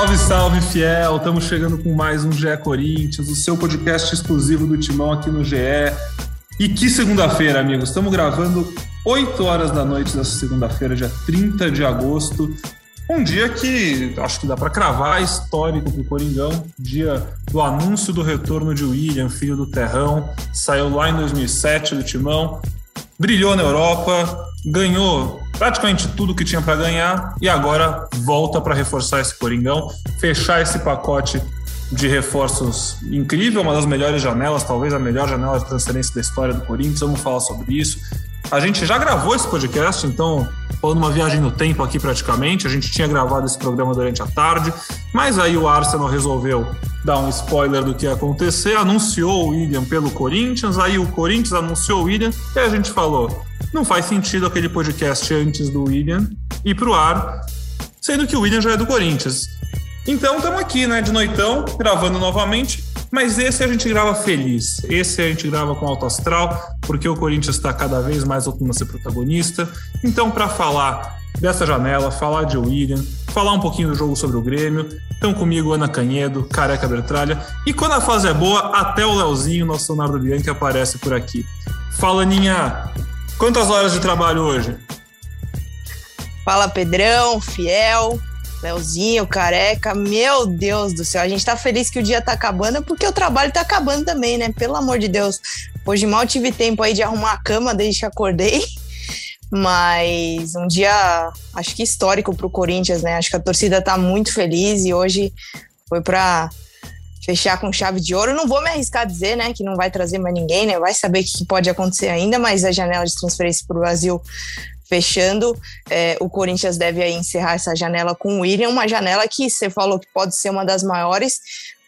Salve, salve, fiel! Estamos chegando com mais um GE Corinthians, o seu podcast exclusivo do Timão aqui no GE. E que segunda-feira, amigos! Estamos gravando 8 horas da noite dessa segunda-feira, dia 30 de agosto. Um dia que acho que dá para cravar histórico para o Coringão, dia do anúncio do retorno de William, filho do Terrão, saiu lá em 2007 do Timão, brilhou na Europa, ganhou praticamente tudo que tinha para ganhar e agora volta para reforçar esse Coringão, fechar esse pacote de reforços incrível, uma das melhores janelas, talvez a melhor janela de transferência da história do Corinthians. Vamos falar sobre isso. A gente já gravou esse podcast, então, falando uma viagem no tempo aqui praticamente. A gente tinha gravado esse programa durante a tarde, mas aí o Arsenal resolveu dar um spoiler do que ia acontecer, anunciou o William pelo Corinthians, aí o Corinthians anunciou o William, e a gente falou: não faz sentido aquele podcast antes do William ir pro ar, sendo que o William já é do Corinthians. Então estamos aqui, né, de noitão, gravando novamente. Mas esse a gente grava feliz. Esse a gente grava com alto astral, porque o Corinthians está cada vez mais voltando a ser protagonista. Então, para falar dessa janela, falar de William, falar um pouquinho do jogo sobre o Grêmio, estão comigo Ana Canhedo, Careca Bertralha. E quando a fase é boa, até o Leozinho, nosso Leonardo Bianchi, aparece por aqui. Fala, Ninha! Quantas horas de trabalho hoje? Fala, Pedrão, Fiel, Leozinho, careca, meu Deus do céu, a gente tá feliz que o dia tá acabando, porque o trabalho tá acabando também, né? Pelo amor de Deus. Hoje mal tive tempo aí de arrumar a cama desde que acordei, mas um dia, acho que histórico pro Corinthians, né? Acho que a torcida tá muito feliz e hoje foi pra fechar com chave de ouro. Não vou me arriscar a dizer, né, que não vai trazer mais ninguém, né? Vai saber o que pode acontecer ainda, mas a janela de transferência para o Brasil fechando. É, o Corinthians deve aí encerrar essa janela com o William, uma janela que você falou que pode ser uma das maiores.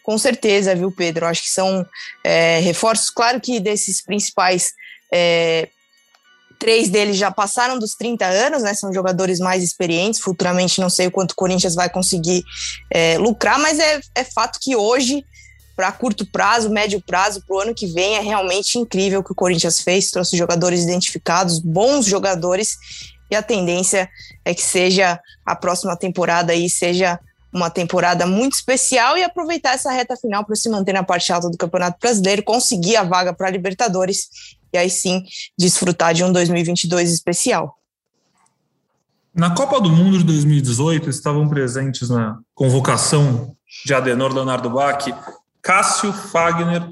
Com certeza, viu, Pedro? Acho que são é, reforços, claro que desses principais. É, três deles já passaram dos 30 anos, né? São jogadores mais experientes. Futuramente, não sei o quanto o Corinthians vai conseguir é, lucrar, mas é, é fato que hoje para curto prazo, médio prazo, para o ano que vem, é realmente incrível o que o Corinthians fez. Trouxe jogadores identificados, bons jogadores, e a tendência é que seja a próxima temporada aí, seja uma temporada muito especial e aproveitar essa reta final para se manter na parte alta do Campeonato Brasileiro, conseguir a vaga para a Libertadores e aí sim desfrutar de um 2022 especial. Na Copa do Mundo de 2018 estavam presentes na convocação de Adenor Leonardo Bach Cássio, Fagner,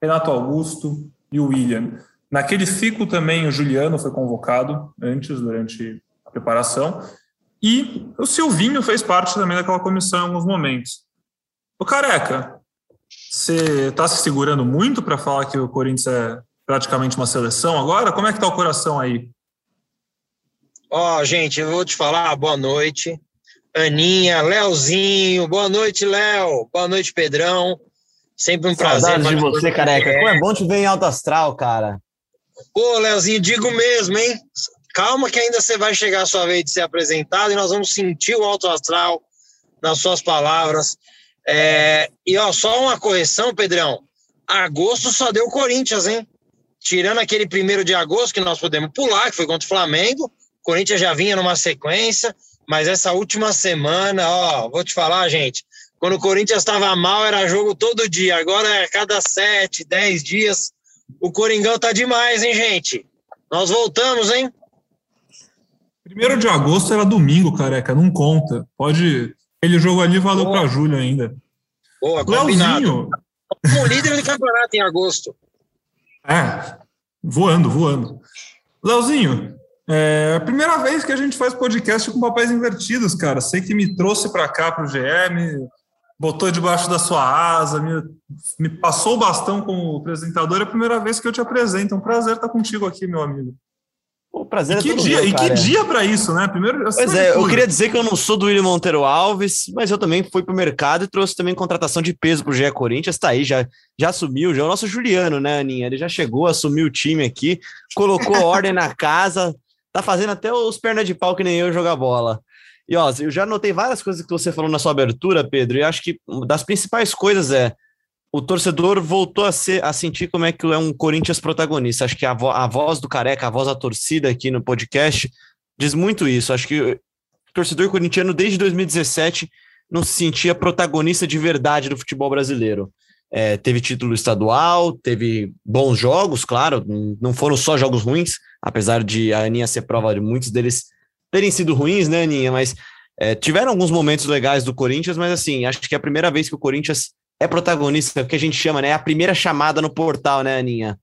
Renato Augusto e o William. Naquele ciclo também o Juliano foi convocado antes, durante a preparação, e o Silvinho fez parte também daquela comissão em alguns momentos. O Careca, você está se segurando muito para falar que o Corinthians é praticamente uma seleção agora? Como é que está o coração aí? Ó, oh, gente, eu vou te falar, boa noite. Aninha, Léozinho, boa noite, Léo. Boa noite, Pedrão. Sempre um prazer. Saudades de você, careca. Como é bom te ver em alto astral, cara. Pô, Leozinho, digo mesmo, hein? Calma que ainda você vai chegar a sua vez de ser apresentado e nós vamos sentir o alto astral nas suas palavras. É... E ó, só uma correção, Pedrão. Agosto só deu Corinthians, hein? Tirando aquele primeiro de agosto que nós podemos pular, que foi contra o Flamengo. Corinthians já vinha numa sequência, mas essa última semana, ó, vou te falar, gente, quando o Corinthians estava mal, era jogo todo dia. Agora é cada sete, dez dias. O Coringão tá demais, hein, gente? Nós voltamos, hein? Primeiro de agosto era domingo, careca. Não conta. Pode. Aquele jogo ali valeu para julho ainda. Boa, combinado. Como líder de campeonato em agosto. É, voando, voando. Leozinho, é a primeira vez que a gente faz podcast com papéis invertidos, cara. Sei que me trouxe para cá, para o GM, botou debaixo da sua asa, me, me passou o bastão como apresentador. É a primeira vez que eu te apresento. É um prazer estar contigo aqui, meu amigo. O prazer e é que dia, meu, E que dia para isso, né? Primeiro, pois é, eu queria dizer que eu não sou do William Monteiro Alves, mas eu também fui para o mercado e trouxe também contratação de peso para o GE Corinthians. Está aí, já, já assumiu, já é o nosso Juliano, né, Aninha? Ele já chegou, assumiu o time aqui, colocou ordem na casa, tá fazendo até os pernas de pau que nem eu jogar bola. E ó, eu já notei várias coisas que você falou na sua abertura, Pedro, e acho que uma das principais coisas é o torcedor voltou a, ser, a sentir como é que é um Corinthians protagonista. Acho que a, vo, a voz do careca, a voz da torcida aqui no podcast diz muito isso. Acho que o torcedor corintiano, desde 2017, não se sentia protagonista de verdade do futebol brasileiro. É, teve título estadual, teve bons jogos, claro, não foram só jogos ruins, apesar de a Aninha ser prova de muitos deles terem sido ruins, né, Aninha? Mas é, tiveram alguns momentos legais do Corinthians, mas assim, acho que é a primeira vez que o Corinthians é protagonista, o que a gente chama, né? É a primeira chamada no portal, né, Aninha?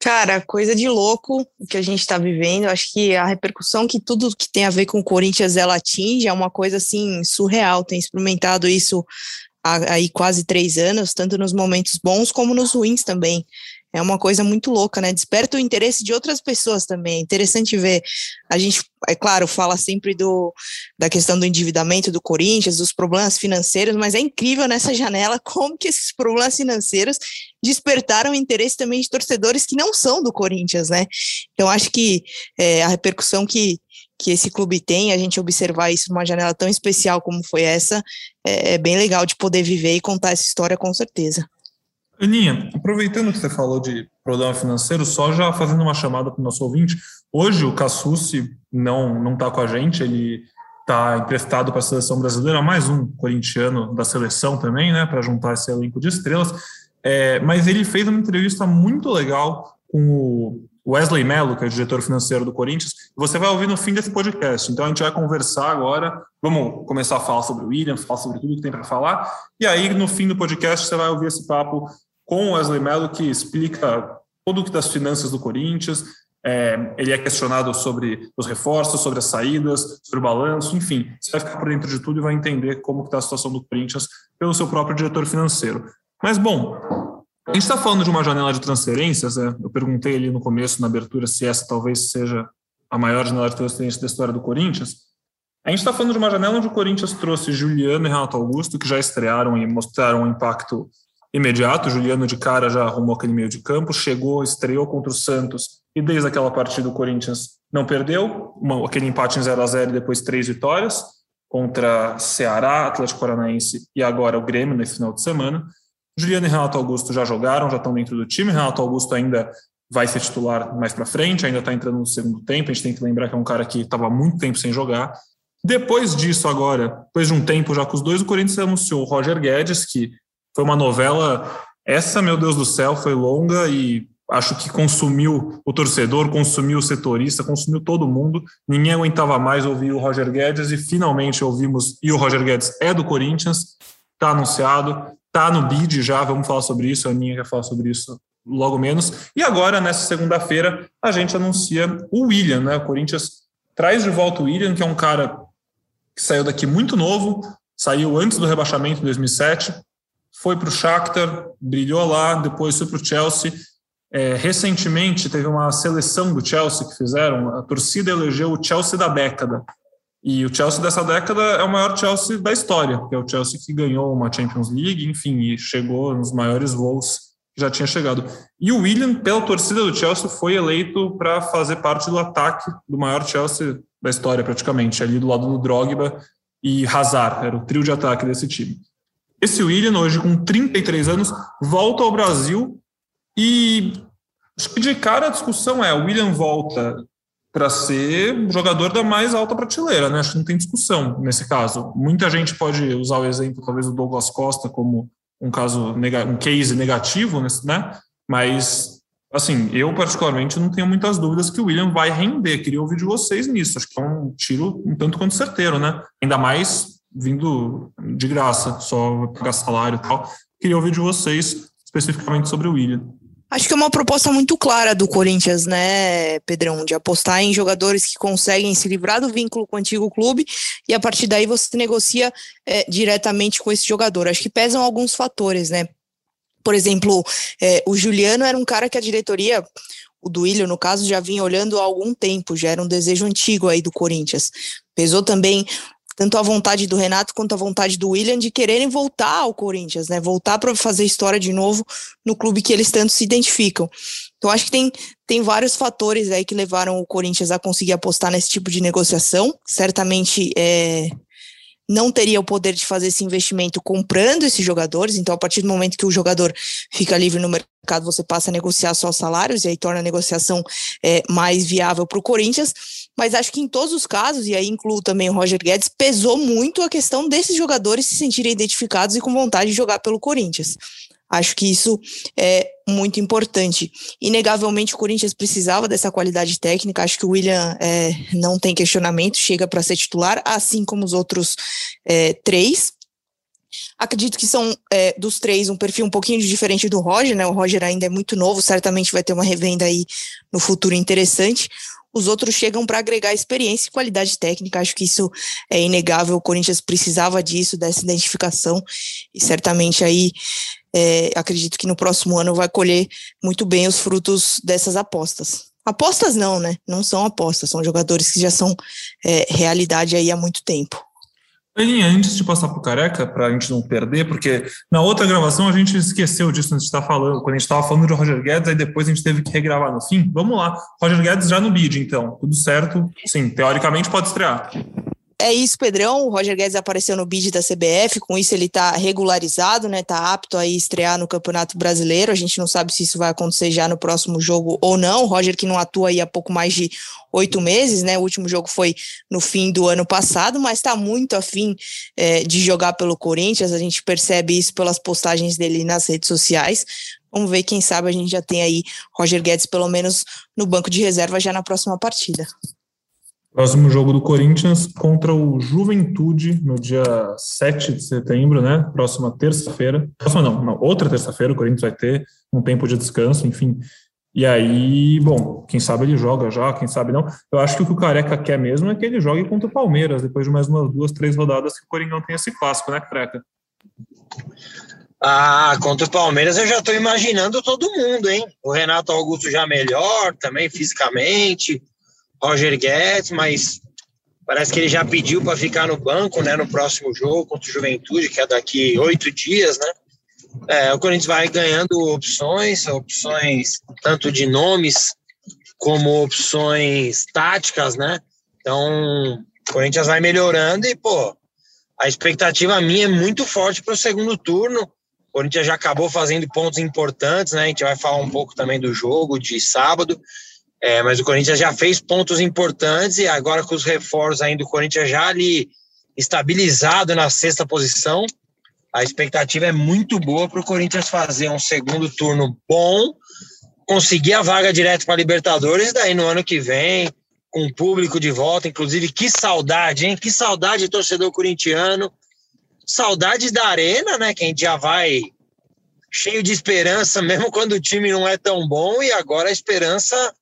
Cara, coisa de louco o que a gente está vivendo. Acho que a repercussão que tudo que tem a ver com o Corinthians ela atinge é uma coisa assim surreal. Tem experimentado isso há aí quase três anos, tanto nos momentos bons como nos ruins também é uma coisa muito louca, né? Desperta o interesse de outras pessoas também. É interessante ver. A gente, é claro, fala sempre do, da questão do endividamento do Corinthians, dos problemas financeiros, mas é incrível nessa janela como que esses problemas financeiros despertaram o interesse também de torcedores que não são do Corinthians, né? Então, acho que é, a repercussão que, que esse clube tem, a gente observar isso numa janela tão especial como foi essa, é, é bem legal de poder viver e contar essa história com certeza. Aninha, aproveitando que você falou de problema financeiro, só já fazendo uma chamada para o nosso ouvinte, hoje o Cassucci não não está com a gente, ele está emprestado para a seleção brasileira, mais um corintiano da seleção também, né, para juntar esse elenco de estrelas. É, mas ele fez uma entrevista muito legal com o Wesley Mello, que é o diretor financeiro do Corinthians. Você vai ouvir no fim desse podcast. Então a gente vai conversar agora. Vamos começar a falar sobre o William, falar sobre tudo que tem para falar. E aí, no fim do podcast, você vai ouvir esse papo com o Wesley Mello, que explica tudo que das finanças do Corinthians. É, ele é questionado sobre os reforços, sobre as saídas, sobre o balanço, enfim. Você vai ficar por dentro de tudo e vai entender como está a situação do Corinthians pelo seu próprio diretor financeiro. Mas, bom, a gente está falando de uma janela de transferências. Né? Eu perguntei ali no começo, na abertura, se essa talvez seja a maior janela de transferências da história do Corinthians. A gente está falando de uma janela onde o Corinthians trouxe Juliano e Renato Augusto, que já estrearam e mostraram um impacto imediato. Juliano de cara já arrumou aquele meio de campo, chegou, estreou contra o Santos e desde aquela partida o Corinthians não perdeu, uma, aquele empate em 0 a 0 e depois três vitórias contra Ceará, Atlético Paranaense e agora o Grêmio nesse final de semana. Juliano e Renato Augusto já jogaram, já estão dentro do time. Renato Augusto ainda vai ser titular mais para frente, ainda está entrando no segundo tempo. A gente tem que lembrar que é um cara que estava muito tempo sem jogar. Depois disso, agora, depois de um tempo já com os dois, o Corinthians anunciou o Roger Guedes, que foi uma novela. Essa, meu Deus do céu, foi longa e acho que consumiu o torcedor, consumiu o setorista, consumiu todo mundo. Ninguém aguentava mais ouvir o Roger Guedes e finalmente ouvimos. E o Roger Guedes é do Corinthians, está anunciado, está no bid já. Vamos falar sobre isso. A Aninha quer falar sobre isso logo menos. E agora, nessa segunda-feira, a gente anuncia o William, né? O Corinthians traz de volta o William, que é um cara que saiu daqui muito novo, saiu antes do rebaixamento em 2007, foi para o Shakhtar, brilhou lá, depois foi para o Chelsea. É, recentemente teve uma seleção do Chelsea que fizeram, a torcida elegeu o Chelsea da década. E o Chelsea dessa década é o maior Chelsea da história, que é o Chelsea que ganhou uma Champions League, enfim, e chegou nos maiores voos que já tinha chegado. E o William, pela torcida do Chelsea, foi eleito para fazer parte do ataque do maior Chelsea da história, praticamente, ali do lado do Drogba e Hazard, era o trio de ataque desse time. Esse William, hoje com 33 anos, volta ao Brasil e acho que de cara a discussão é: o William volta para ser jogador da mais alta prateleira, né? Acho que não tem discussão nesse caso. Muita gente pode usar o exemplo, talvez, do Douglas Costa como um caso, um case negativo, né? Mas, assim, eu particularmente não tenho muitas dúvidas que o William vai render. Queria ouvir de vocês nisso. Acho que é um tiro um tanto quanto certeiro, né? Ainda mais vindo de graça, só pagar salário e tal. Queria ouvir de vocês especificamente sobre o William. Acho que é uma proposta muito clara do Corinthians, né, Pedrão, de apostar em jogadores que conseguem se livrar do vínculo com o antigo clube e a partir daí você negocia é, diretamente com esse jogador. Acho que pesam alguns fatores, né? Por exemplo, é, o Juliano era um cara que a diretoria, o William, no caso, já vinha olhando há algum tempo, já era um desejo antigo aí do Corinthians. Pesou também tanto a vontade do Renato quanto a vontade do William de quererem voltar ao Corinthians, né? Voltar para fazer história de novo no clube que eles tanto se identificam. Então acho que tem, tem vários fatores aí que levaram o Corinthians a conseguir apostar nesse tipo de negociação. Certamente é, não teria o poder de fazer esse investimento comprando esses jogadores. Então, a partir do momento que o jogador fica livre no mercado, você passa a negociar só salários e aí torna a negociação é, mais viável para o Corinthians. Mas acho que em todos os casos, e aí incluo também o Roger Guedes, pesou muito a questão desses jogadores se sentirem identificados e com vontade de jogar pelo Corinthians. Acho que isso é muito importante. Inegavelmente, o Corinthians precisava dessa qualidade técnica. Acho que o William é, não tem questionamento, chega para ser titular, assim como os outros é, três. Acredito que são é, dos três um perfil um pouquinho diferente do Roger, né? O Roger ainda é muito novo, certamente vai ter uma revenda aí no futuro interessante. Os outros chegam para agregar experiência e qualidade técnica. Acho que isso é inegável. O Corinthians precisava disso, dessa identificação, e certamente aí é, acredito que no próximo ano vai colher muito bem os frutos dessas apostas. Apostas não, né? Não são apostas, são jogadores que já são é, realidade aí há muito tempo. Aninha, antes de passar para o Careca, para a gente não perder, porque na outra gravação a gente esqueceu disso antes de estar falando, quando a gente estava falando de Roger Guedes, aí depois a gente teve que regravar no fim. Vamos lá, Roger Guedes já no bid, então, tudo certo? Sim, teoricamente pode estrear. É isso, Pedrão. O Roger Guedes apareceu no bid da CBF, com isso ele está regularizado, né? Tá apto a estrear no Campeonato Brasileiro. A gente não sabe se isso vai acontecer já no próximo jogo ou não. Roger que não atua aí há pouco mais de oito meses, né? O último jogo foi no fim do ano passado, mas está muito afim é, de jogar pelo Corinthians. A gente percebe isso pelas postagens dele nas redes sociais. Vamos ver, quem sabe a gente já tem aí Roger Guedes pelo menos no banco de reserva já na próxima partida. Próximo jogo do Corinthians contra o Juventude no dia 7 de setembro, né? Próxima terça-feira. Próxima não, não outra terça-feira o Corinthians vai ter um tempo de descanso, enfim. E aí, bom, quem sabe ele joga já, quem sabe não. Eu acho que o que o Careca quer mesmo é que ele jogue contra o Palmeiras, depois de mais umas duas, três rodadas que o Corinthians tem esse clássico, né, Careca? Ah, contra o Palmeiras eu já estou imaginando todo mundo, hein? O Renato Augusto já melhor, também fisicamente. Roger Guedes, mas parece que ele já pediu para ficar no banco, né, no próximo jogo contra o Juventude, que é daqui oito dias, né? É, o Corinthians vai ganhando opções, opções tanto de nomes como opções táticas, né? Então, o Corinthians vai melhorando e, pô, a expectativa minha é muito forte para o segundo turno. O Corinthians já acabou fazendo pontos importantes, né? A gente vai falar um pouco também do jogo de sábado. É, mas o Corinthians já fez pontos importantes e agora com os reforços ainda, o Corinthians já ali estabilizado na sexta posição. A expectativa é muito boa para o Corinthians fazer um segundo turno bom, conseguir a vaga direto para a Libertadores, daí no ano que vem, com o público de volta. Inclusive, que saudade, hein? Que saudade, torcedor corintiano. Saudades da Arena, né? Que a gente já vai cheio de esperança, mesmo quando o time não é tão bom, e agora a esperança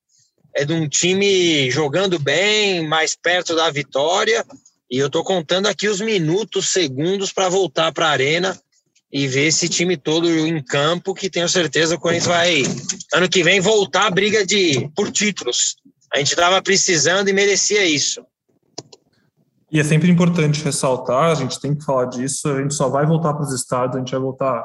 é de um time jogando bem, mais perto da vitória. E eu estou contando aqui os minutos, segundos para voltar para a arena e ver esse time todo em campo, que tenho certeza o Corinthians vai, ano que vem, voltar a briga de, por títulos. A gente estava precisando e merecia isso. E é sempre importante ressaltar, a gente tem que falar disso, a gente só vai voltar para os estados, a gente vai voltar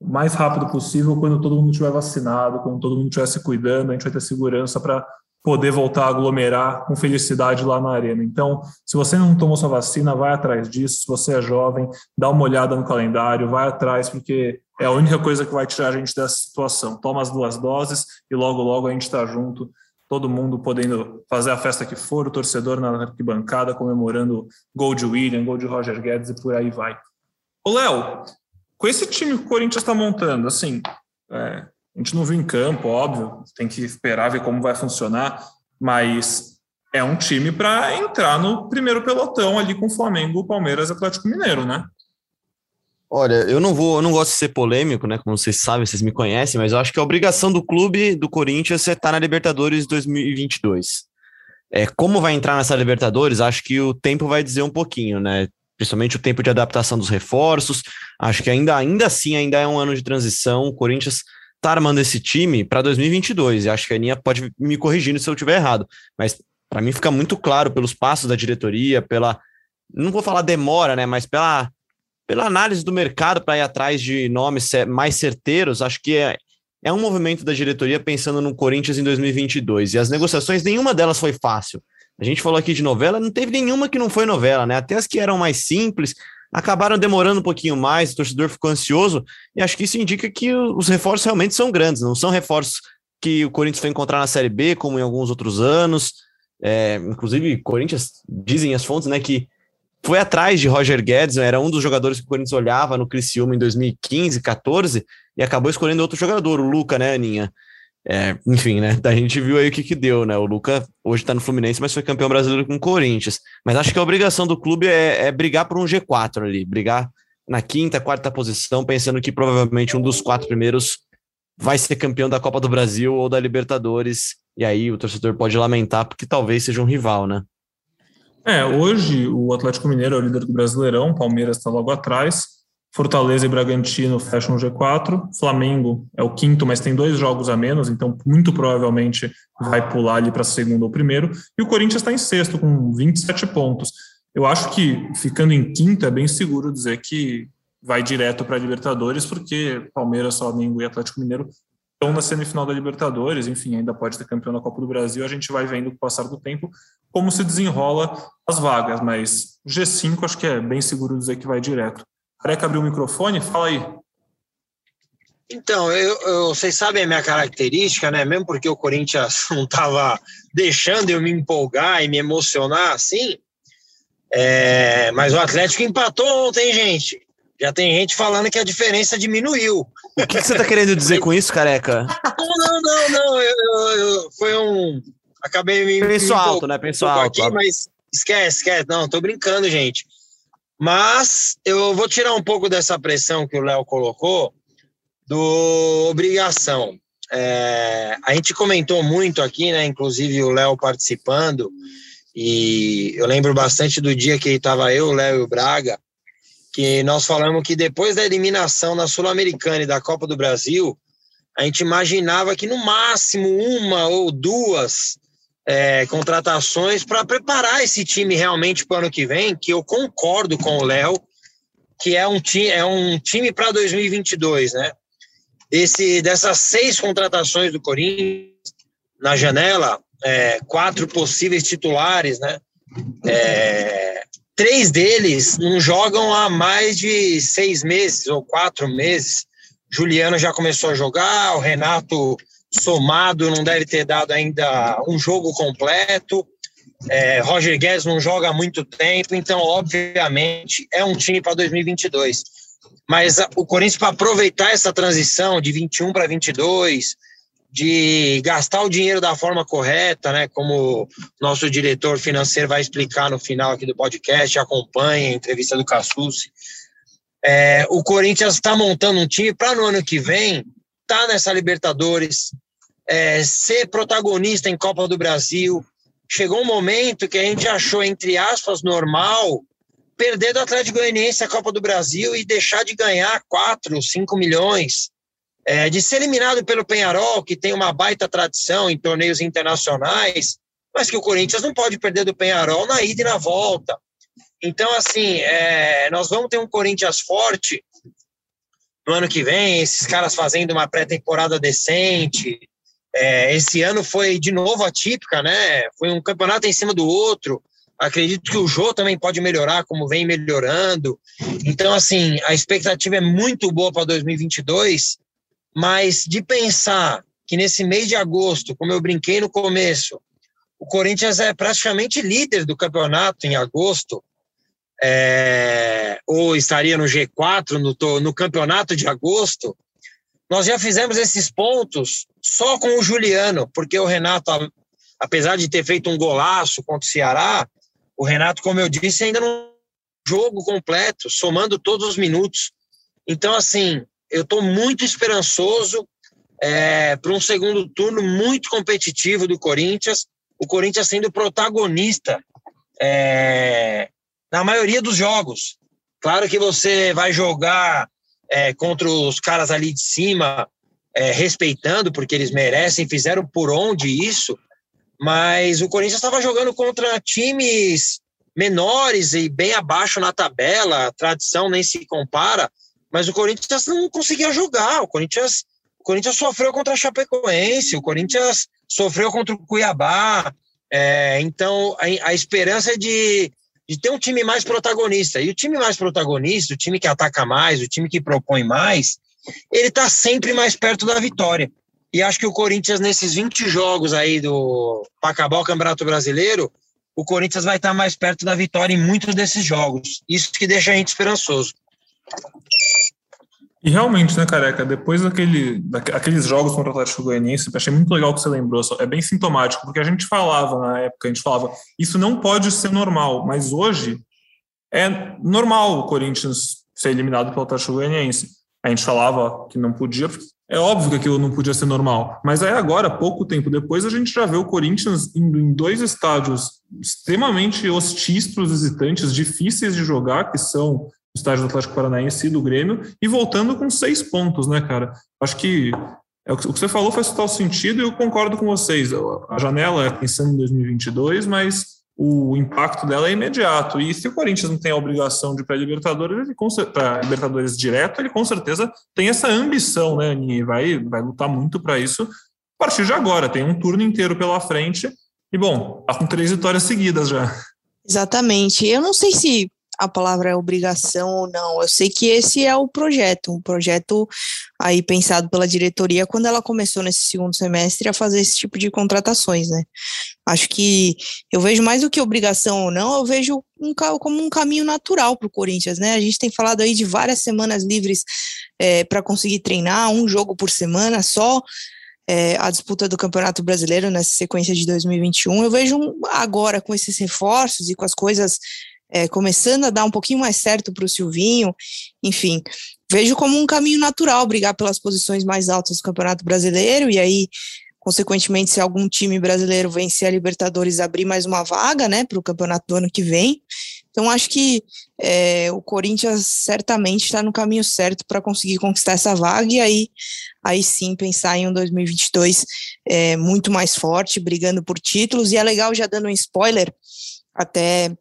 o mais rápido possível quando todo mundo estiver vacinado, quando todo mundo estiver se cuidando, a gente vai ter segurança para poder voltar a aglomerar com felicidade lá na arena. Então, se você não tomou sua vacina, vai atrás disso. Se você é jovem, dá uma olhada no calendário, vai atrás, porque é a única coisa que vai tirar a gente dessa situação. Toma as duas doses e logo, logo a gente está junto, todo mundo podendo fazer a festa que for, o torcedor na arquibancada comemorando gol de William, gol de Roger Guedes e por aí vai. Ô, Léo, com esse time que o Corinthians está montando, assim, é, a gente não viu em campo, óbvio, tem que esperar ver como vai funcionar, mas é um time para entrar no primeiro pelotão ali com Flamengo, Palmeiras e Atlético Mineiro, né? Olha, eu não vou, eu não gosto de ser polêmico, né? Como vocês sabem, vocês me conhecem, mas eu acho que a obrigação do clube do Corinthians é estar na Libertadores 2022. É, como vai entrar nessa Libertadores, acho que o tempo vai dizer um pouquinho, né? Principalmente o tempo de adaptação dos reforços. Acho que ainda, ainda assim ainda é um ano de transição. O Corinthians tá armando esse time para 2022. E acho que a Aninha pode me corrigir se eu estiver errado, mas para mim fica muito claro pelos passos da diretoria, pela não vou falar demora, né, mas pela pela análise do mercado para ir atrás de nomes mais certeiros, acho que é, é um movimento da diretoria pensando no Corinthians em 2022. E as negociações, nenhuma delas foi fácil. A gente falou aqui de novela, não teve nenhuma que não foi novela, né? Até as que eram mais simples acabaram demorando um pouquinho mais, o torcedor ficou ansioso, e acho que isso indica que os reforços realmente são grandes, não são reforços que o Corinthians foi encontrar na Série B, como em alguns outros anos. É, inclusive, Corinthians, dizem as fontes, né, que foi atrás de Roger Guedes, era um dos jogadores que o Corinthians olhava no Criciúma em 2015, 14, e acabou escolhendo outro jogador, o Luca, né, Aninha? É, enfim, né? A gente viu aí o que, que deu, né? O Luca hoje tá no Fluminense, mas foi campeão brasileiro com o Corinthians. Mas acho que a obrigação do clube é, é brigar por um G4 ali, brigar na quinta, quarta posição, pensando que provavelmente um dos quatro primeiros vai ser campeão da Copa do Brasil ou da Libertadores. E aí o torcedor pode lamentar porque talvez seja um rival, né? É, hoje o Atlético Mineiro é o líder do Brasileirão, Palmeiras está logo atrás, Fortaleza e Bragantino fecham o G4, Flamengo é o quinto, mas tem dois jogos a menos, então muito provavelmente vai pular ali para segundo ou primeiro, e o Corinthians está em sexto com 27 pontos. Eu acho que ficando em quinto é bem seguro dizer que vai direto para a Libertadores, porque Palmeiras, Flamengo e Atlético Mineiro estão na semifinal da Libertadores, enfim, ainda pode ter campeão da Copa do Brasil, a gente vai vendo com o passar do tempo como se desenrola as vagas, mas G5 acho que é bem seguro dizer que vai direto. Careca abriu o microfone, fala aí. Então, eu, eu, vocês sabem a minha característica, né? Mesmo porque o Corinthians não estava deixando eu me empolgar e me emocionar assim. É, mas o Atlético empatou ontem, gente. Já tem gente falando que a diferença diminuiu. O que, que você está querendo dizer com isso, careca? Não, não, não. Eu, eu, eu, foi um acabei me. Pensou alto, né? Pensou alto. Aqui, mas esquece, esquece. Não, tô brincando, gente. Mas eu vou tirar um pouco dessa pressão que o Léo colocou do obrigação. É, a gente comentou muito aqui, né? Inclusive o Léo participando, e eu lembro bastante do dia que estava eu, o Léo e o Braga, que nós falamos que depois da eliminação na Sul-Americana e da Copa do Brasil, a gente imaginava que no máximo uma ou duas é, contratações para preparar esse time realmente para o ano que vem, que eu concordo com o Léo, que é um, ti, é um time para 2022, né? Esse, dessas seis contratações do Corinthians na janela, é, quatro possíveis titulares, né? É, três deles não jogam há mais de seis meses ou quatro meses. Juliano já começou a jogar, o Renato somado não deve ter dado ainda um jogo completo. É, Roger Guedes não joga há muito tempo, então, obviamente, é um time para 2022. Mas o Corinthians, para aproveitar essa transição de 21 para 22, de gastar o dinheiro da forma correta, né? Como nosso diretor financeiro vai explicar no final aqui do podcast, acompanha a entrevista do Cassucci. É, o Corinthians está montando um time para no ano que vem tá nessa Libertadores, é, ser protagonista em Copa do Brasil. Chegou um momento que a gente achou, entre aspas, normal perder do Atlético Goianiense a Copa do Brasil e deixar de ganhar 4, 5 milhões. É, de ser eliminado pelo Penharol, que tem uma baita tradição em torneios internacionais, mas que o Corinthians não pode perder do Penharol na ida e na volta. Então, assim, é, nós vamos ter um Corinthians forte no ano que vem, esses caras fazendo uma pré-temporada decente, é, esse ano foi de novo atípica, né? Foi um campeonato em cima do outro. Acredito que o Jô também pode melhorar, como vem melhorando. Então, assim, a expectativa é muito boa para 2022, mas de pensar que nesse mês de agosto, como eu brinquei no começo, o Corinthians é praticamente líder do campeonato em agosto, é, ou estaria no G4 no, no campeonato de agosto, nós já fizemos esses pontos só com o Juliano, porque o Renato, apesar de ter feito um golaço contra o Ceará, o Renato, como eu disse, ainda não jogo completo, somando todos os minutos. Então, assim, eu estou muito esperançoso é, para um segundo turno muito competitivo do Corinthians, o Corinthians sendo protagonista é, na maioria dos jogos. Claro que você vai jogar é, contra os caras ali de cima, é, respeitando, porque eles merecem, fizeram por onde isso, mas o Corinthians estava jogando contra times menores e bem abaixo na tabela, a tradição nem se compara, mas o Corinthians não conseguia jogar, o Corinthians, o Corinthians sofreu contra a Chapecoense, o Corinthians sofreu contra o Cuiabá, É, então, a, a esperança é de, de ter um time mais protagonista. E o time mais protagonista, o time que ataca mais, o time que propõe mais, ele está sempre mais perto da vitória. E acho que o Corinthians, nesses 20 jogos aí do para acabar o Campeonato Brasileiro, o Corinthians vai estar tá mais perto da vitória em muitos desses jogos. Isso que deixa a gente esperançoso. E realmente, né, Careca, depois daquele, daqueles jogos contra o Atlético Goianiense, achei muito legal que você lembrou, é bem sintomático, porque a gente falava na época, a gente falava, isso não pode ser normal, mas hoje é normal o Corinthians ser eliminado pelo Atlético Goianiense. A gente falava que não podia, é óbvio que aquilo não podia ser normal, mas aí agora, pouco tempo depois, a gente já vê o Corinthians indo em dois estádios extremamente hostis para os visitantes, difíceis de jogar, que são estádio do Atlético Paranaense e do Grêmio, e voltando com seis pontos, né, cara? Acho que é o que você falou faz total sentido e eu concordo com vocês. A janela é pensando em 2022, mas o impacto dela é imediato. E se o Corinthians não tem a obrigação de para Libertadores, para Libertadores direto, ele com certeza tem essa ambição, né, e vai, vai lutar muito para isso a partir de agora. Tem um turno inteiro pela frente. E bom, tá com três vitórias seguidas já. Exatamente. Eu não sei se a palavra é obrigação ou não. Eu sei que esse é o projeto, um projeto aí pensado pela diretoria quando ela começou nesse segundo semestre a fazer esse tipo de contratações, né? Acho que eu vejo mais do que obrigação ou não, eu vejo um, como um caminho natural para o Corinthians, né? A gente tem falado aí de várias semanas livres é, para conseguir treinar, um jogo por semana só. É, a disputa do Campeonato Brasileiro nessa sequência de 2021. Eu vejo agora com esses reforços e com as coisas é, começando a dar um pouquinho mais certo para o Silvinho, enfim, vejo como um caminho natural brigar pelas posições mais altas do Campeonato Brasileiro e aí, consequentemente, se algum time brasileiro vencer a Libertadores, abrir mais uma vaga, né, para o campeonato do ano que vem. Então, acho que é, o Corinthians certamente está no caminho certo para conseguir conquistar essa vaga e aí, aí sim pensar em um 2022 é, muito mais forte, brigando por títulos. E é legal, já dando um spoiler, até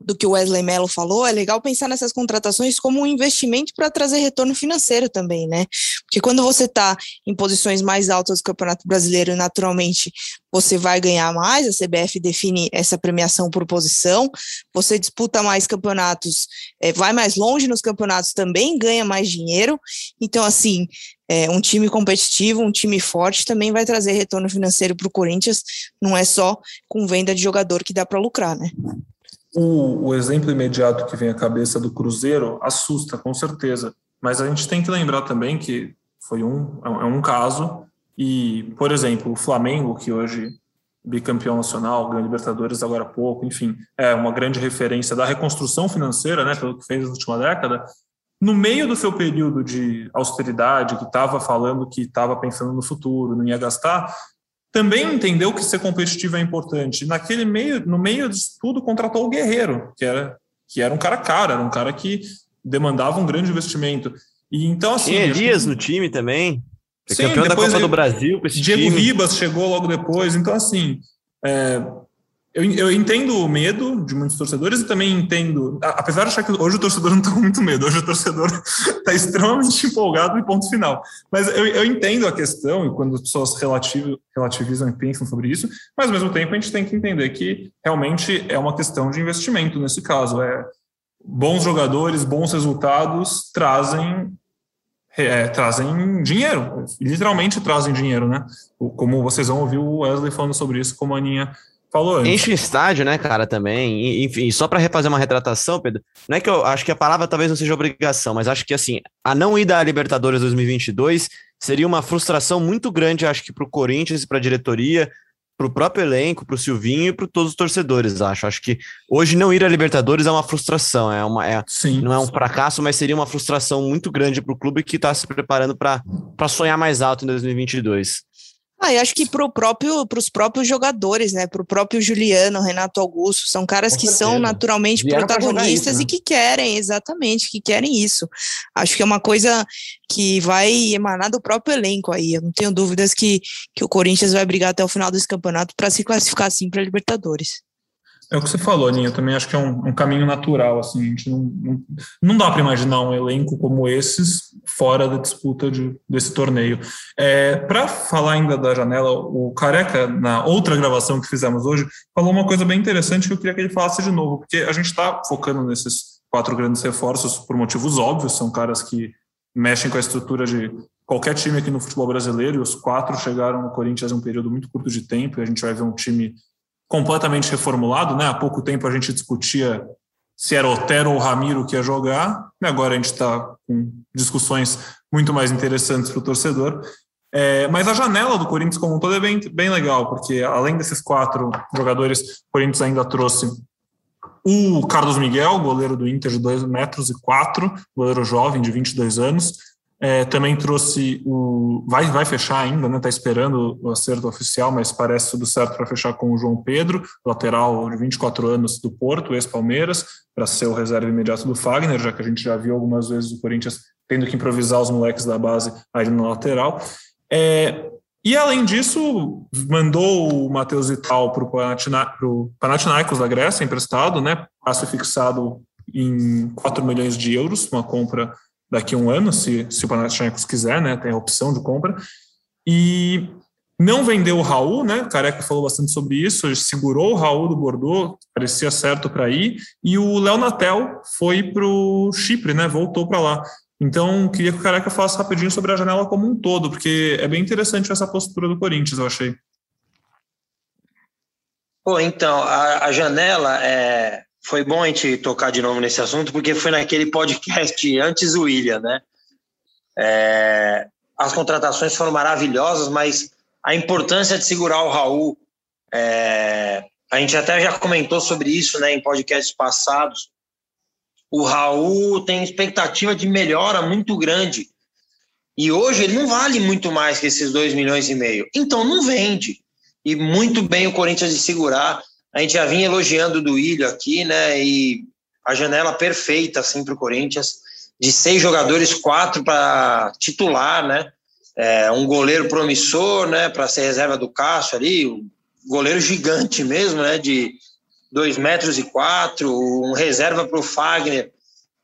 do que o Wesley Mello falou, é legal pensar nessas contratações como um investimento para trazer retorno financeiro também, né? Porque quando você está em posições mais altas do Campeonato Brasileiro, naturalmente você vai ganhar mais, a CBF define essa premiação por posição, você disputa mais campeonatos, é, vai mais longe nos campeonatos também, ganha mais dinheiro. Então, assim, é, um time competitivo, um time forte também vai trazer retorno financeiro para o Corinthians, não é só com venda de jogador que dá para lucrar, né? O, o, exemplo imediato que vem à cabeça do Cruzeiro assusta, com certeza. Mas a gente tem que lembrar também que foi um, é um é caso. E, por exemplo, o Flamengo, que hoje bicampeão nacional, ganhou Libertadores agora há pouco, enfim, é uma grande referência da reconstrução financeira, né, pelo que fez na última década. No meio do seu período de austeridade, que estava falando que estava pensando no futuro, não ia gastar, também entendeu que ser competitivo é importante. Naquele meio, no meio disso tudo, contratou o Guerreiro, que era, que era um cara caro, era um cara que demandava um grande investimento. E então assim, Tinha Elias no time também. Sim, campeão da Copa do Brasil com esse Diego time. Ribas chegou logo depois. Então assim, é, eu, eu entendo o medo de muitos torcedores e também entendo, apesar de achar que hoje o torcedor não está com muito medo, hoje o torcedor está extremamente empolgado e ponto final. Mas eu, eu entendo a questão e quando as pessoas relativizam e pensam sobre isso, mas ao mesmo tempo a gente tem que entender que realmente é uma questão de investimento nesse caso. É, bons jogadores, bons resultados trazem é, trazem dinheiro, literalmente trazem dinheiro, né? Como vocês vão ouvir o Wesley falando sobre isso, como a Aninha Falou antes. Enche o estádio, né, cara, também. Enfim, só para refazer uma retratação, Pedro, não é que eu acho que a palavra talvez não seja obrigação, mas acho que, assim, a não ida à Libertadores 2022 seria uma frustração muito grande, acho que para o Corinthians e para a diretoria, para o próprio elenco, para o Silvinho e para todos os torcedores, acho. Acho que hoje não ir à Libertadores é uma frustração, é uma, é, Sim. não é um fracasso, mas seria uma frustração muito grande para o clube que está se preparando para sonhar mais alto em 2022. Ah, eu acho que para próprio, os próprios jogadores, né? Para o próprio Juliano, Renato Augusto, são caras Com que certeza. são naturalmente Vieram protagonistas isso, né? e que querem, exatamente, que querem isso. Acho que é uma coisa que vai emanar do próprio elenco aí. Eu não tenho dúvidas que, que o Corinthians vai brigar até o final desse campeonato para se classificar assim para Libertadores. É o que você falou, Aninha. Eu também acho que é um, um caminho natural. Assim, a gente não, não, não dá para imaginar um elenco como esses fora da disputa de, desse torneio. É, para falar ainda da janela, o Careca, na outra gravação que fizemos hoje, falou uma coisa bem interessante que eu queria que ele falasse de novo, porque a gente está focando nesses quatro grandes reforços por motivos óbvios, são caras que mexem com a estrutura de qualquer time aqui no futebol brasileiro, e os quatro chegaram no Corinthians em um período muito curto de tempo, e a gente vai ver um time completamente reformulado, né? Há pouco tempo a gente discutia se era Otero ou Ramiro que ia jogar, e agora a gente está com discussões muito mais interessantes para o torcedor. É, mas a janela do Corinthians como um todo é bem, bem legal, porque além desses quatro jogadores, o Corinthians ainda trouxe o Carlos Miguel, goleiro do Inter de 2 metros e 4, goleiro jovem de 22 anos, é, também trouxe o. Vai, vai fechar ainda, né? Está esperando o acerto oficial, mas parece tudo certo para fechar com o João Pedro, lateral de 24 anos do Porto, ex-Palmeiras, para ser o reserva imediato do Fagner, já que a gente já viu algumas vezes o Corinthians tendo que improvisar os moleques da base aí no lateral. É, e além disso, mandou o Matheus Vital para o Panathinaikos da Grécia, emprestado, né? Passe fixado em 4 milhões de euros, uma compra daqui a um ano, se, se o Panathinaikos quiser, né, tem a opção de compra. E não vendeu o Raul, né? O Careca falou bastante sobre isso. Ele segurou o Raul do Bordeaux, parecia certo para ir. E o Léo Natel foi para o Chipre, né? Voltou para lá. Então, queria que o Careca falasse rapidinho sobre a janela como um todo, porque é bem interessante essa postura do Corinthians, eu achei. Pô, então, a, a janela é, foi bom a gente tocar de novo nesse assunto, porque foi naquele podcast antes do William, né? É, as contratações foram maravilhosas, mas a importância de segurar o Raul, é, a gente até já comentou sobre isso né, em podcasts passados. O Raul tem expectativa de melhora muito grande. E hoje ele não vale muito mais que esses 2 milhões e meio. Então não vende. E muito bem o Corinthians de segurar. A gente já vinha elogiando do Ilho aqui, né? E a janela perfeita assim para o Corinthians, de seis jogadores, quatro para titular, né? É, um goleiro promissor, né? Para ser reserva do Cássio ali, um goleiro gigante mesmo, né? De dois metros e quatro, um reserva para o Fagner,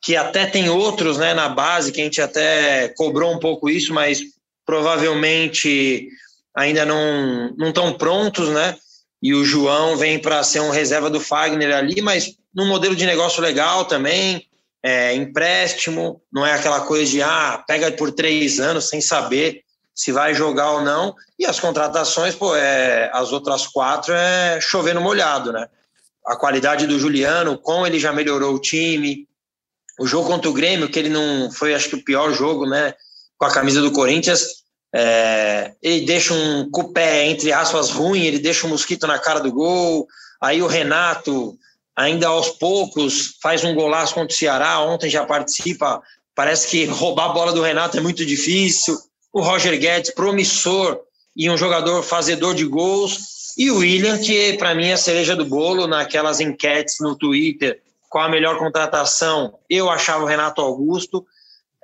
que até tem outros, né? Na base que a gente até cobrou um pouco isso, mas provavelmente ainda não não estão prontos, né? E o João vem para ser um reserva do Fagner ali, mas num modelo de negócio legal também, é, empréstimo, não é aquela coisa de ah, pega por três anos sem saber se vai jogar ou não. E as contratações, pô, é, as outras quatro é chover no molhado, né? A qualidade do Juliano, como ele já melhorou o time, o jogo contra o Grêmio, que ele não foi, acho que o pior jogo, né? Com a camisa do Corinthians, é, ele deixa um cupé, entre aspas, ruim, ele deixa um mosquito na cara do gol. Aí o Renato, ainda aos poucos, faz um golaço contra o Ceará. Ontem já participa. Parece que roubar a bola do Renato é muito difícil. O Roger Guedes, promissor e um jogador fazedor de gols. E o William, que para mim é a cereja do bolo naquelas enquetes no Twitter. Qual a melhor contratação? Eu achava o Renato Augusto.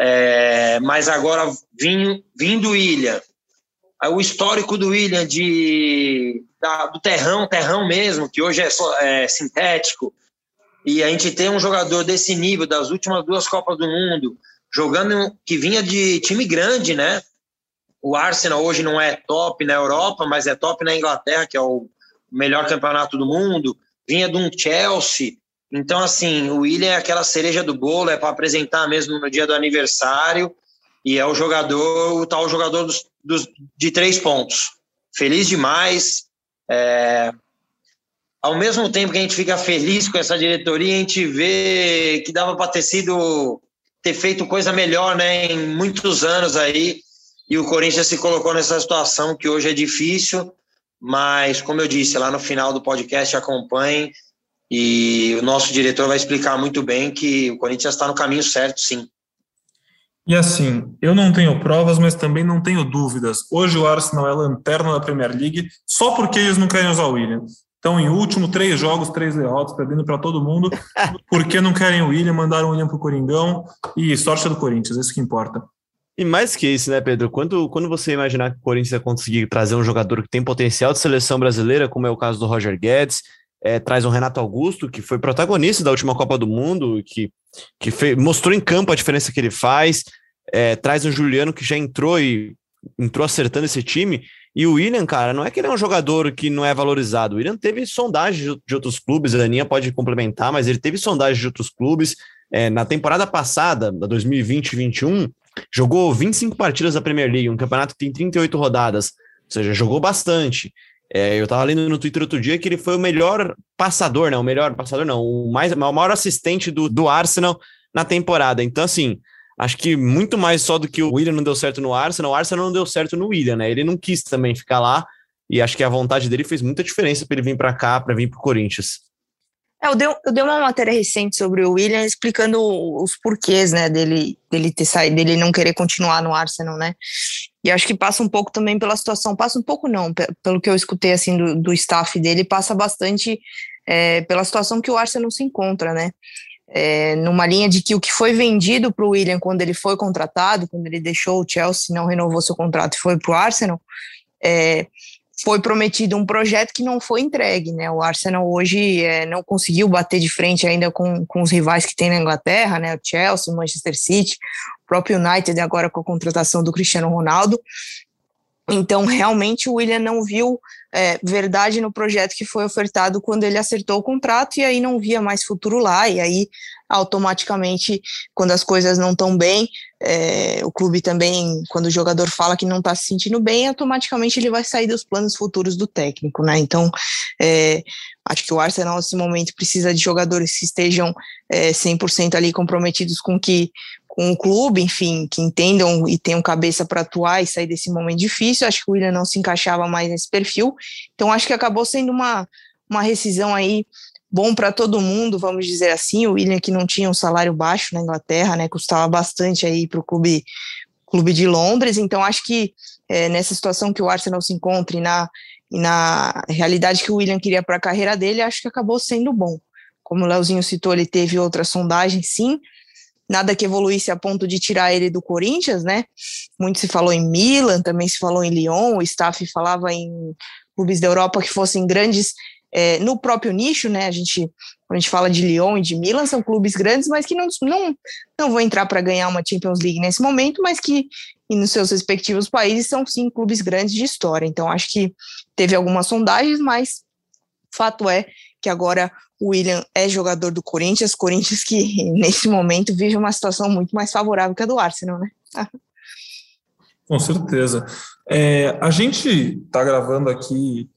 É, mas agora vim, vindo o William, o histórico do William de, da, do terrão, terrão mesmo, que hoje é, é, sintético, e a gente tem um jogador desse nível, das últimas duas Copas do Mundo, jogando que vinha de time grande, né? O Arsenal hoje não é top na Europa, mas é top na Inglaterra, que é o melhor campeonato do mundo. Vinha de um Chelsea, então, assim, o William é aquela cereja do bolo, é para apresentar mesmo no dia do aniversário, e é o jogador, o tal jogador dos, dos de três pontos. Feliz demais. É, ao mesmo tempo que a gente fica feliz com essa diretoria, a gente vê que dava para ter sido ter feito coisa melhor, né, em muitos anos aí. E o Corinthians se colocou nessa situação que hoje é difícil, mas como eu disse lá no final do podcast, acompanhem e o nosso diretor vai explicar muito bem que o Corinthians está no caminho certo, sim. E assim, eu não tenho provas, mas também não tenho dúvidas. Hoje o Arsenal é lanterna da Premier League só porque eles não querem usar o William. Então, em último, três jogos, três derrotas, perdendo para todo mundo, porque não querem o William, mandaram o William para o Coringão e sorte do Corinthians, isso que importa. E mais que isso, né, Pedro? Quando, quando você imaginar que o Corinthians vai conseguir trazer um jogador que tem potencial de seleção brasileira, como é o caso do Roger Guedes, é, traz um Renato Augusto, que foi protagonista da última Copa do Mundo, que, que fez, mostrou em campo a diferença que ele faz, é, traz um Juliano que já entrou e entrou acertando esse time. E o William, cara, não é que ele é um jogador que não é valorizado. O William teve sondagem de outros clubes, a Aninha pode complementar, mas ele teve sondagem de outros clubes. É, na temporada passada, da 2020-21, jogou 25 partidas da Premier League, um campeonato que tem 38 rodadas, ou seja, jogou bastante. É, eu tava lendo no Twitter outro dia que ele foi o melhor passador, né? O melhor passador, não, o, mais, o maior assistente do, do Arsenal na temporada. Então, assim, acho que muito mais só do que o William não deu certo no Arsenal, o Arsenal não deu certo no William, né? Ele não quis também ficar lá e acho que a vontade dele fez muita diferença para ele vir para cá, para vir para o Corinthians. É, eu, dei, eu dei uma matéria recente sobre o William explicando os porquês, né, dele, dele ter saído, dele não querer continuar no Arsenal, né? E acho que passa um pouco também pela situação, passa um pouco não, pelo que eu escutei assim do, do staff dele, passa bastante é, pela situação que o Arsenal se encontra, né? é, numa linha de que o que foi vendido para o William quando ele foi contratado, quando ele deixou o Chelsea, não renovou seu contrato e foi para o Arsenal, é, foi prometido um projeto que não foi entregue, né? O Arsenal hoje é, não conseguiu bater de frente ainda com, com os rivais que tem na Inglaterra, né? O Chelsea, o Manchester City, próprio United agora com a contratação do Cristiano Ronaldo. Então, realmente, o William não viu é, verdade no projeto que foi ofertado quando ele acertou o contrato e aí não via mais futuro lá. E aí, automaticamente, quando as coisas não estão bem, é, o clube também, quando o jogador fala que não está se sentindo bem, automaticamente ele vai sair dos planos futuros do técnico, né? Então, é, acho que o Arsenal, nesse momento, precisa de jogadores que estejam é, 100% ali comprometidos com que com o clube, enfim, que entendam e tenham cabeça para atuar e sair desse momento difícil. Acho que o William não se encaixava mais nesse perfil. Então, acho que acabou sendo uma, uma rescisão aí bom para todo mundo, vamos dizer assim. O William que não tinha um salário baixo na Inglaterra, né, custava bastante aí para o clube, clube de Londres. Então, acho que é, nessa situação que o Arsenal se encontra e na, e na realidade que o William queria para a carreira dele, acho que acabou sendo bom. Como o Leozinho citou, ele teve outra sondagem, sim, nada que evoluísse a ponto de tirar ele do Corinthians, né? Muito se falou em Milan, também se falou em Lyon, o staff falava em clubes da Europa que fossem grandes é, no próprio nicho, né? A gente, quando a gente fala de Lyon e de Milan, são clubes grandes, mas que não, não, não vão entrar para ganhar uma Champions League nesse momento, mas que nos seus respectivos países são sim clubes grandes de história. Então acho que teve algumas sondagens, mas fato é que agora o William é jogador do Corinthians, Corinthians que nesse momento vive uma situação muito mais favorável que a do Arsenal, né? Com certeza. É, a gente está gravando aqui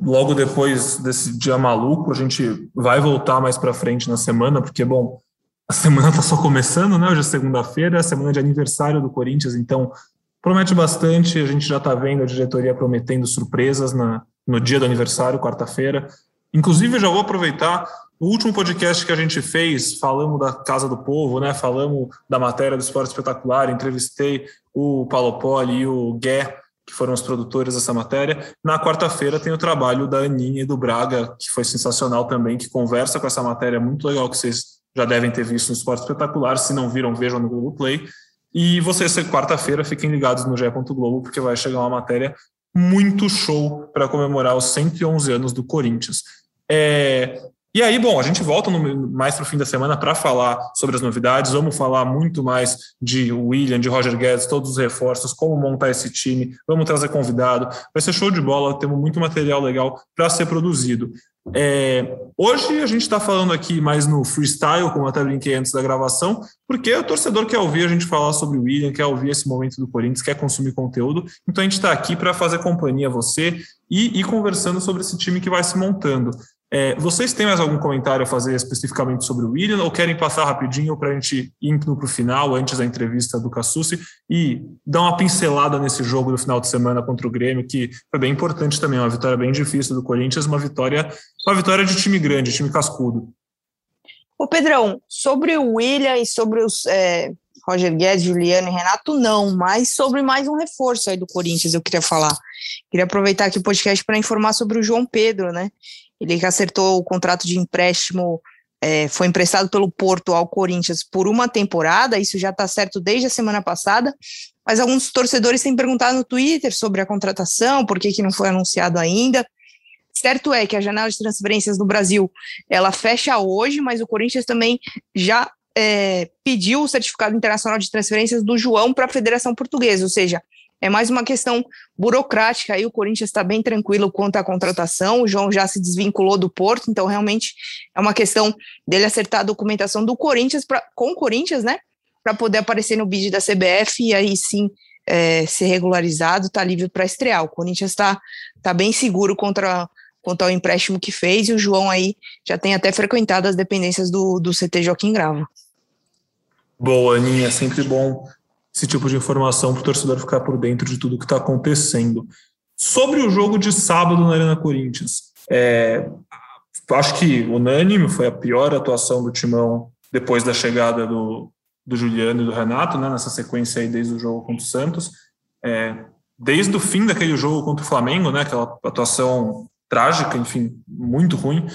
logo depois desse dia maluco, a gente vai voltar mais para frente na semana, porque, bom, a semana está só começando, né? Hoje é segunda-feira, é semana de aniversário do Corinthians, então promete bastante. A gente já está vendo a diretoria prometendo surpresas na, no dia do aniversário, quarta-feira. Inclusive, já vou aproveitar o último podcast que a gente fez, falamos da Casa do Povo, né? Falamos da matéria do Esporte Espetacular, entrevistei o Paulo Poli e o Gué, que foram os produtores dessa matéria. Na quarta-feira tem o trabalho da Aninha e do Braga, que foi sensacional também, que conversa com essa matéria muito legal que vocês já devem ter visto no Esporte Espetacular. Se não viram, vejam no Google Play. E vocês, quarta-feira, fiquem ligados no. Globo, porque vai chegar uma matéria muito show para comemorar os 111 anos do Corinthians. É, e aí, bom, a gente volta no, mais para o fim da semana para falar sobre as novidades. Vamos falar muito mais de William, de Roger Guedes, todos os reforços, como montar esse time. Vamos trazer convidado. Vai ser show de bola. Temos muito material legal para ser produzido. É, hoje a gente está falando aqui mais no freestyle, como até brinquei antes da gravação, porque o torcedor quer ouvir a gente falar sobre o William, quer ouvir esse momento do Corinthians, quer consumir conteúdo. Então a gente está aqui para fazer companhia a você e ir conversando sobre esse time que vai se montando. É, vocês têm mais algum comentário a fazer especificamente sobre o William ou querem passar rapidinho para a gente ir para o final, antes da entrevista do Cassucci, e dar uma pincelada nesse jogo do final de semana contra o Grêmio, que foi bem importante também, uma vitória bem difícil do Corinthians, uma vitória, uma vitória de time grande, time cascudo. O Pedrão, sobre o William e sobre os é, Roger Guedes, Juliano e Renato, não, mas sobre mais um reforço aí do Corinthians, eu queria falar. Queria aproveitar aqui o podcast para informar sobre o João Pedro, né? Ele acertou o contrato de empréstimo, é, foi emprestado pelo Porto ao Corinthians por uma temporada, isso já está certo desde a semana passada, mas alguns torcedores têm perguntado no Twitter sobre a contratação, por que, que não foi anunciado ainda. Certo é que a janela de transferências no Brasil ela fecha hoje, mas o Corinthians também já é, pediu o certificado internacional de transferências do João para a Federação Portuguesa, ou seja, é mais uma questão burocrática. Aí o Corinthians está bem tranquilo quanto à contratação. O João já se desvinculou do Porto, então realmente é uma questão dele acertar a documentação do Corinthians pra, com o Corinthians, né? Para poder aparecer no bid da CBF e aí sim é, ser regularizado, tá livre para estrear. O Corinthians está tá bem seguro contra, contra o empréstimo que fez e o João aí já tem até frequentado as dependências do, do CT Joaquim Grava. Boa, Aninha, sempre bom esse tipo de informação para o torcedor ficar por dentro de tudo que está acontecendo. Sobre o jogo de sábado na Arena Corinthians, é, acho que unânime foi a pior atuação do Timão depois da chegada do, do Juliano e do Renato, né, nessa sequência aí desde o jogo contra o Santos. É, desde o fim daquele jogo contra o Flamengo, né, aquela atuação trágica, enfim, muito ruim.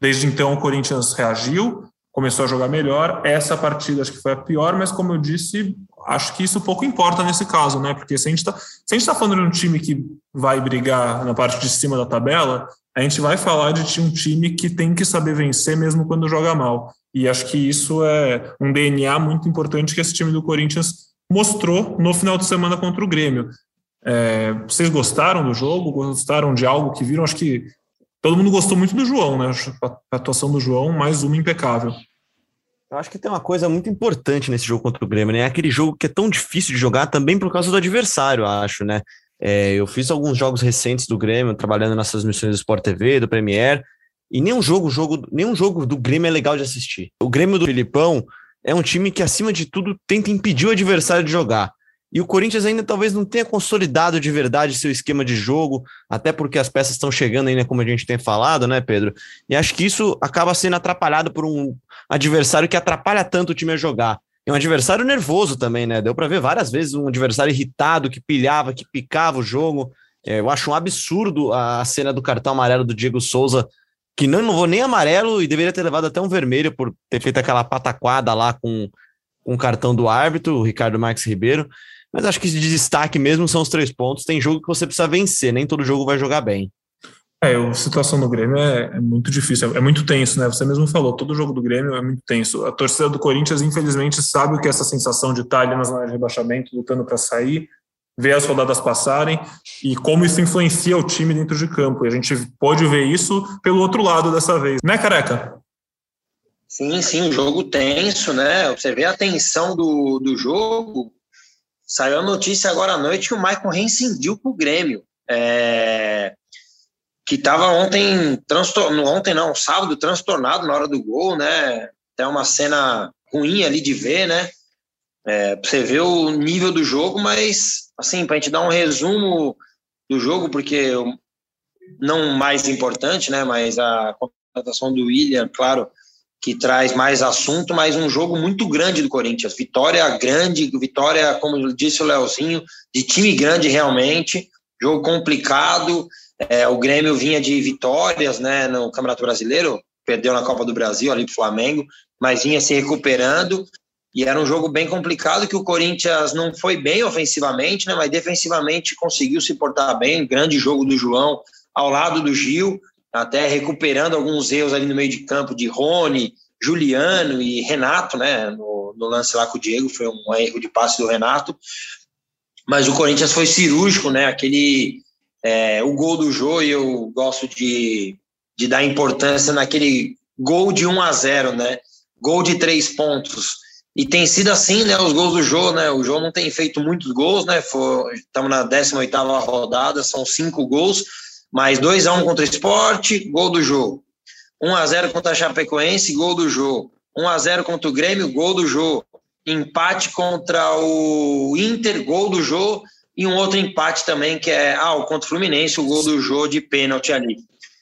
Desde então o Corinthians reagiu, começou a jogar melhor. Essa partida acho que foi a pior, mas como eu disse, acho que isso pouco importa nesse caso, né? Porque se a gente está tá falando de um time que vai brigar na parte de cima da tabela, a gente vai falar de um time que tem que saber vencer mesmo quando joga mal. E acho que isso é um DNA muito importante que esse time do Corinthians mostrou no final de semana contra o Grêmio. É, vocês gostaram do jogo? Gostaram de algo que viram? Acho que todo mundo gostou muito do João, né? A atuação do João, mais uma impecável. Eu acho que tem uma coisa muito importante nesse jogo contra o Grêmio, né? É aquele jogo que é tão difícil de jogar também por causa do adversário, acho, né? É, eu fiz alguns jogos recentes do Grêmio, trabalhando nessas missões do Sport TV, do Premier, e nenhum jogo, jogo, nenhum jogo do Grêmio é legal de assistir. O Grêmio do Filipão é um time que, acima de tudo, tenta impedir o adversário de jogar. E o Corinthians ainda talvez não tenha consolidado de verdade seu esquema de jogo, até porque as peças estão chegando ainda, como a gente tem falado, né, Pedro? E acho que isso acaba sendo atrapalhado por um adversário que atrapalha tanto o time a jogar. É um adversário nervoso também, né? Deu para ver várias vezes um adversário irritado, que pilhava, que picava o jogo. É, eu acho um absurdo a cena do cartão amarelo do Diego Souza, que não, não vou nem amarelo e deveria ter levado até um vermelho por ter feito aquela pataquada lá com, com o cartão do árbitro, o Ricardo Marques Ribeiro. Mas acho que de destaque mesmo são os três pontos. Tem jogo que você precisa vencer, nem todo jogo vai jogar bem. É, a situação do Grêmio é, é, muito difícil, é, muito tenso, né? Você mesmo falou, todo jogo do Grêmio é muito tenso. A torcida do Corinthians, infelizmente, sabe o que é essa sensação de estar ali nas zonas de rebaixamento, lutando para sair, ver as rodadas passarem e como isso influencia o time dentro de campo. E a gente pode ver isso pelo outro lado dessa vez, né, Careca? Sim, sim, o jogo tenso, né? Você vê a tensão do, do jogo, Saiu a notícia agora à noite que o Michael rescindiu com o Grêmio. É, que estava ontem, transtorno, ontem não, sábado, transtornado na hora do gol, né? Até uma cena ruim ali de ver, né? É, você vê o nível do jogo, mas, assim, para a gente dar um resumo do jogo, porque não mais importante, né? Mas a contratação do William, claro, que traz mais assunto, mas um jogo muito grande do Corinthians. Vitória grande, vitória, como disse o Leozinho, de time grande realmente, jogo complicado. É, o Grêmio vinha de vitórias né, no Campeonato Brasileiro, perdeu na Copa do Brasil ali para Flamengo, mas vinha se recuperando. E era um jogo bem complicado que o Corinthians não foi bem ofensivamente, né, mas defensivamente conseguiu se portar bem. Grande jogo do João ao lado do Gil até recuperando alguns erros ali no meio de campo de Rony, Juliano e Renato, né? No, no, lance lá com o Diego, foi um erro de passe do Renato. Mas o Corinthians foi cirúrgico, né? Aquele. É, o gol do Jô, e eu gosto de, de dar importância naquele gol de 1 a 0 né? Gol de três pontos. E tem sido assim, né? Os gols do Jô, né? O Jô não tem feito muitos gols, né? Estamos na 18 rodada, são cinco gols mais 2 a 1 contra o Esporte, gol do jogo. 1 a 0 contra a Chapecoense, gol do jogo. 1 a 0 contra o Grêmio, gol do jogo. Empate contra o Inter, gol do jogo. E um outro empate também, que é ah, contra o Fluminense, o gol do jogo de pênalti ali.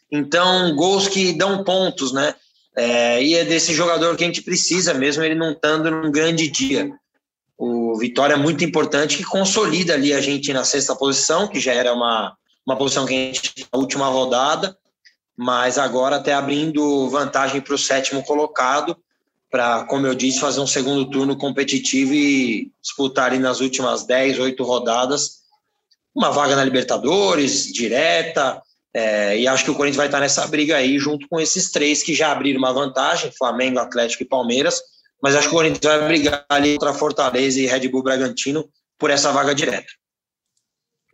Então, gols que dão pontos, né? É, e é desse jogador que a gente precisa, mesmo ele não estando num grande dia. O Vitória é muito importante, que consolida ali a gente na sexta posição, que já era uma, uma posição que a gente na última rodada, mas agora até abrindo vantagem para o sétimo colocado, para, como eu disse, fazer um segundo turno competitivo e disputar ali nas últimas 10, 8 rodadas uma vaga na Libertadores, direta, É, e acho que o Corinthians vai estar nessa briga aí, junto com esses três que já abriram uma vantagem: Flamengo, Atlético e Palmeiras. Mas acho que o Corinthians vai brigar ali contra Fortaleza e Red Bull Bragantino por essa vaga direta.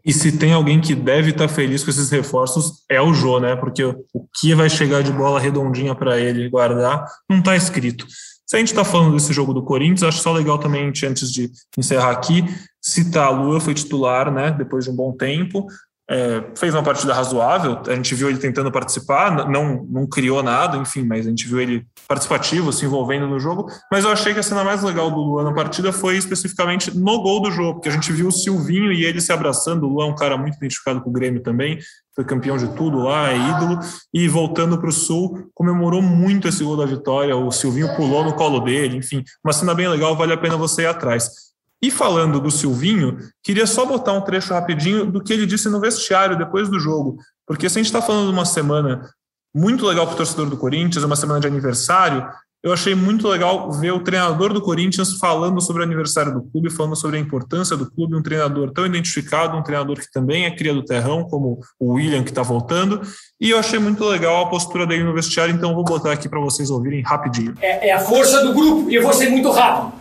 E se tem alguém que deve estar feliz com esses reforços, é o Jô, né? Porque o que vai chegar de bola redondinha para ele guardar não está escrito. Se a gente está falando desse jogo do Corinthians, acho só legal também, antes de encerrar aqui, citar a Lua, foi titular, né? Depois de um bom tempo é, fez uma partida razoável, a gente viu ele tentando participar, não, não criou nada, enfim, mas a gente viu ele participativo, se envolvendo no jogo, mas eu achei que a cena mais legal do Luan na partida foi especificamente no gol do jogo, porque a gente viu o Silvinho e ele se abraçando, o Luan é um cara muito identificado com o Grêmio também, foi campeão de tudo lá, é ídolo, e voltando para o Sul, comemorou muito esse gol da vitória, o Silvinho pulou no colo dele, enfim, uma cena bem legal, vale a pena você ir atrás. E falando do Silvinho, queria só botar um trecho rapidinho do que ele disse no vestiário depois do jogo. Porque se a gente está falando de uma semana muito legal para o torcedor do Corinthians, uma semana de aniversário, eu achei muito legal ver o treinador do Corinthians falando sobre o aniversário do clube, falando sobre a importância do clube, um treinador tão identificado, um treinador que também é cria do terrão, como o William, que está voltando. E eu achei muito legal a postura dele no vestiário, então vou botar aqui para vocês ouvirem rapidinho. É, é, a força do grupo, e eu vou ser muito rápido.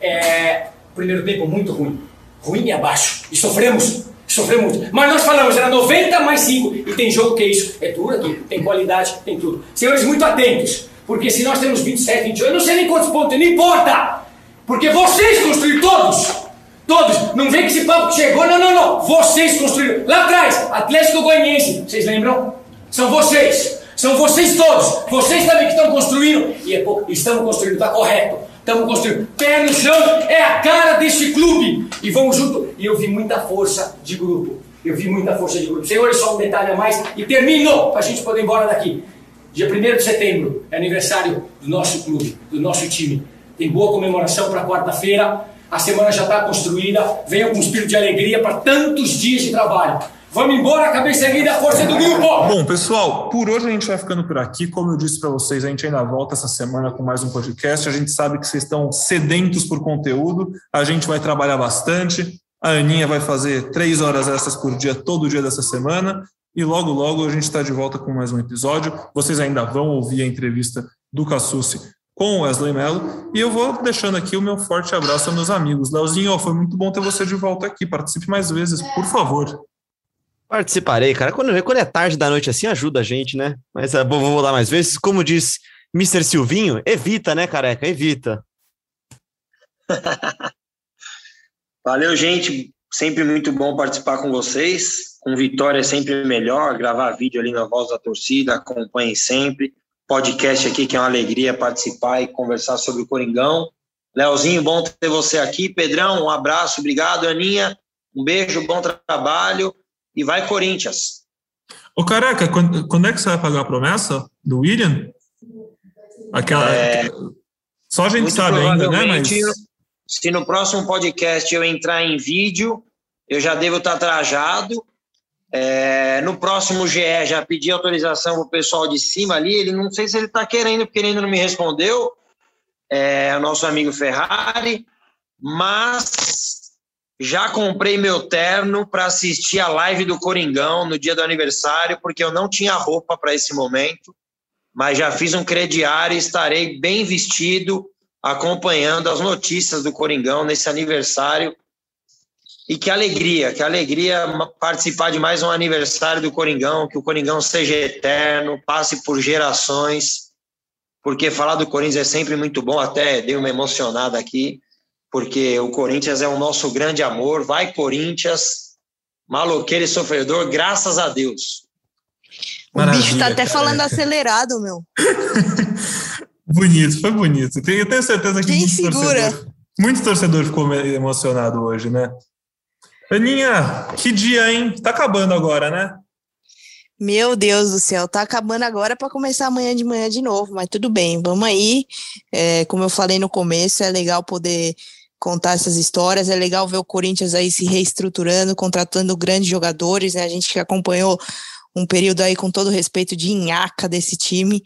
É, primeiro tempo muito ruim. Ruim e abaixo. E sofremos. Sofremos muito. Mas nós falamos, era 90 mais 5. E tem jogo que é isso. É duro. Tem qualidade, tem tudo. Senhores, muito atentos. Porque se nós temos 27, 28, eu não sei nem quantos pontos, não importa. Porque vocês construíram todos. Todos. Não vem que esse papo chegou. Não, não, não. Vocês construíram. Lá atrás, Atlético Goianiense. Vocês lembram? São vocês. São vocês todos. Vocês também que estão construindo. E é, estamos construindo, está correto. Estamos construindo. Pé no chão é a cara desse clube. E vamos junto. E eu vi muita força de grupo. Eu vi muita força de grupo. Senhores, só um detalhe a mais e termino para a gente poder ir embora daqui. Dia 1 de setembro é aniversário do nosso clube, do nosso time. Tem boa comemoração para quarta-feira. A semana já está construída. Venha com um espírito de alegria para tantos dias de trabalho. Vamos embora, cabeça erguida, a força do grupo! Bom, pessoal, por hoje a gente vai ficando por aqui. Como eu disse para vocês, a gente ainda volta essa semana com mais um podcast. A gente sabe que vocês estão sedentos por conteúdo. A gente vai trabalhar bastante. A Aninha vai fazer três horas essas por dia, todo dia dessa semana. E logo, logo a gente está de volta com mais um episódio. Vocês ainda vão ouvir a entrevista do Cassucci com o Wesley Mello. E eu vou deixando aqui o meu forte abraço aos meus amigos. Leozinho, foi muito bom ter você de volta aqui. Participe mais vezes, por favor. Participarei, cara. Quando, quando é tarde da noite assim, ajuda a gente, né? Mas é bom, vou dar mais vezes. Como diz Mr. Silvinho, evita, né, careca? Evita. Valeu, gente. Sempre muito bom participar com vocês. Com vitória é sempre melhor. Gravar vídeo ali na voz da torcida. Acompanhem sempre. Podcast aqui, que é uma alegria participar e conversar sobre o Coringão. Leozinho, bom ter você aqui. Pedrão, um abraço. Obrigado, Aninha. Um beijo, bom trabalho e vai Corinthians. Ô, Careca, quando, quando é que você vai pagar a promessa do William? Aquela. É, só a gente sabe ainda, né? Mas... Se no próximo podcast eu entrar em vídeo, eu já devo estar trajado. É, no próximo GE já pedi autorização para o pessoal de cima ali. Ele não sei se ele está querendo, porque ele ainda não me respondeu. É o nosso amigo Ferrari, mas já comprei meu terno para assistir a live do Coringão no dia do aniversário, porque eu não tinha roupa para esse momento, mas já fiz um crediário e estarei bem vestido acompanhando as notícias do Coringão nesse aniversário. E que alegria, que alegria participar de mais um aniversário do Coringão, que o Coringão seja eterno, passe por gerações, porque falar do Corinthians é sempre muito bom, até dei uma emocionada aqui porque o Corinthians é o nosso grande amor. Vai, Corinthians, maloqueiro e sofredor, graças a Deus. O Maravilha, bicho tá até cara. falando acelerado, meu. bonito, foi bonito. Eu tenho certeza que Quem segura? torcedor, muito torcedor ficou emocionado hoje, né? Aninha, que dia, hein? Tá acabando agora, né? Meu Deus do céu, tá acabando agora para começar amanhã de manhã de novo, mas tudo bem, vamos aí. É, como eu falei no começo, é legal poder contar essas histórias. É legal ver o Corinthians aí se reestruturando, contratando grandes jogadores, né? A gente que acompanhou um período aí com todo respeito de inhaca desse time.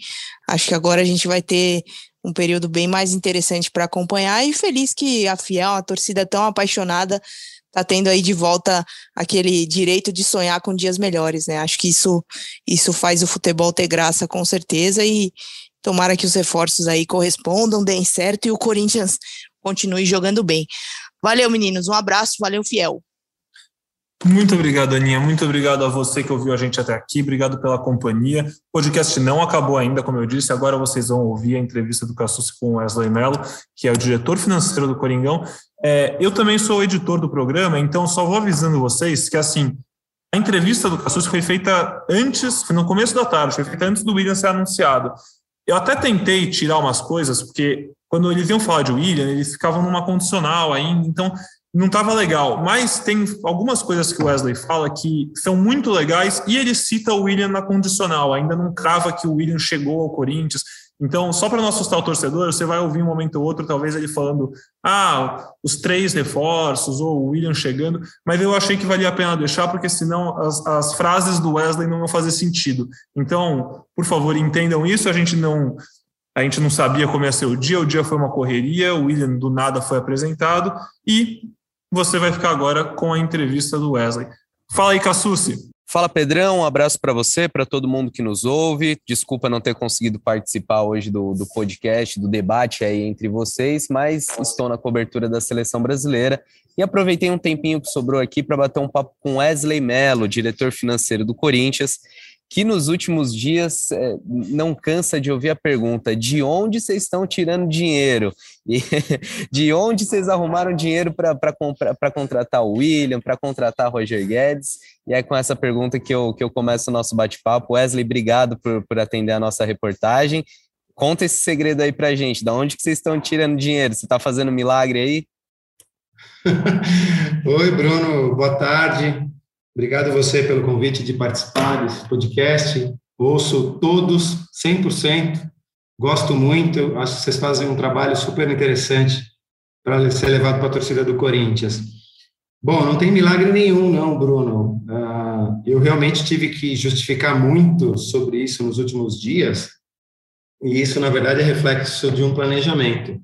Acho que agora a gente vai ter um período bem mais interessante para acompanhar e feliz que a Fiel, a torcida tão apaixonada, tá tendo aí de volta aquele direito de sonhar com dias melhores, né? Acho que isso, isso faz o futebol ter graça com certeza e tomara que os reforços aí correspondam, deem certo e o Corinthians continue jogando bem. Valeu, meninos. Um abraço, valeu, fiel. Muito obrigado, Aninha. Muito obrigado a você que ouviu a gente até aqui. Obrigado pela companhia. O podcast não acabou ainda, como eu disse. Agora vocês vão ouvir a entrevista do Cassus com Wesley Mello, que é o diretor financeiro do Coringão. É, eu também sou editor do programa, então só vou avisando vocês que, assim, a entrevista do Cassus foi feita antes, no começo da tarde, foi feita antes do William ser anunciado. Eu até tentei tirar umas coisas, porque quando eles iam falar de William, eles ficavam numa condicional ainda, então não estava legal. Mas tem algumas coisas que o Wesley fala que são muito legais e ele cita o William na condicional, ainda não crava que o William chegou ao Corinthians. Então, só para não assustar o torcedor, você vai ouvir um momento ou outro, talvez ele falando, ah, os três reforços, ou o William chegando, mas eu achei que valia a pena deixar, porque senão as, as frases do Wesley não vão fazer sentido. Então, por favor, entendam isso, a gente não. A gente não sabia como ia ser o dia, o dia foi uma correria, o William do nada foi apresentado, e você vai ficar agora com a entrevista do Wesley. Fala aí, Cassucci. Fala Pedrão, um abraço para você, para todo mundo que nos ouve. Desculpa não ter conseguido participar hoje do, do podcast, do debate aí entre vocês, mas estou na cobertura da seleção brasileira e aproveitei um tempinho que sobrou aqui para bater um papo com Wesley Mello, diretor financeiro do Corinthians, que nos últimos dias é, não cansa de ouvir a pergunta: de onde vocês estão tirando dinheiro? E de onde vocês arrumaram dinheiro para contratar o William, para contratar Roger Guedes? E é com essa pergunta que eu, que eu começo o nosso bate-papo. Wesley, obrigado por, por atender a nossa reportagem. Conta esse segredo aí para gente. Da onde que vocês estão tirando dinheiro? Você está fazendo milagre aí? Oi, Bruno. Boa tarde. Obrigado a você pelo convite de participar desse podcast. Ouço todos, 100%. Gosto muito. Acho que vocês fazem um trabalho super interessante para ser levado para a torcida do Corinthians. Bom, não tem milagre nenhum, não, Bruno. Uh, eu realmente tive que justificar muito sobre isso nos últimos dias, e isso, na verdade, é reflexo de um planejamento.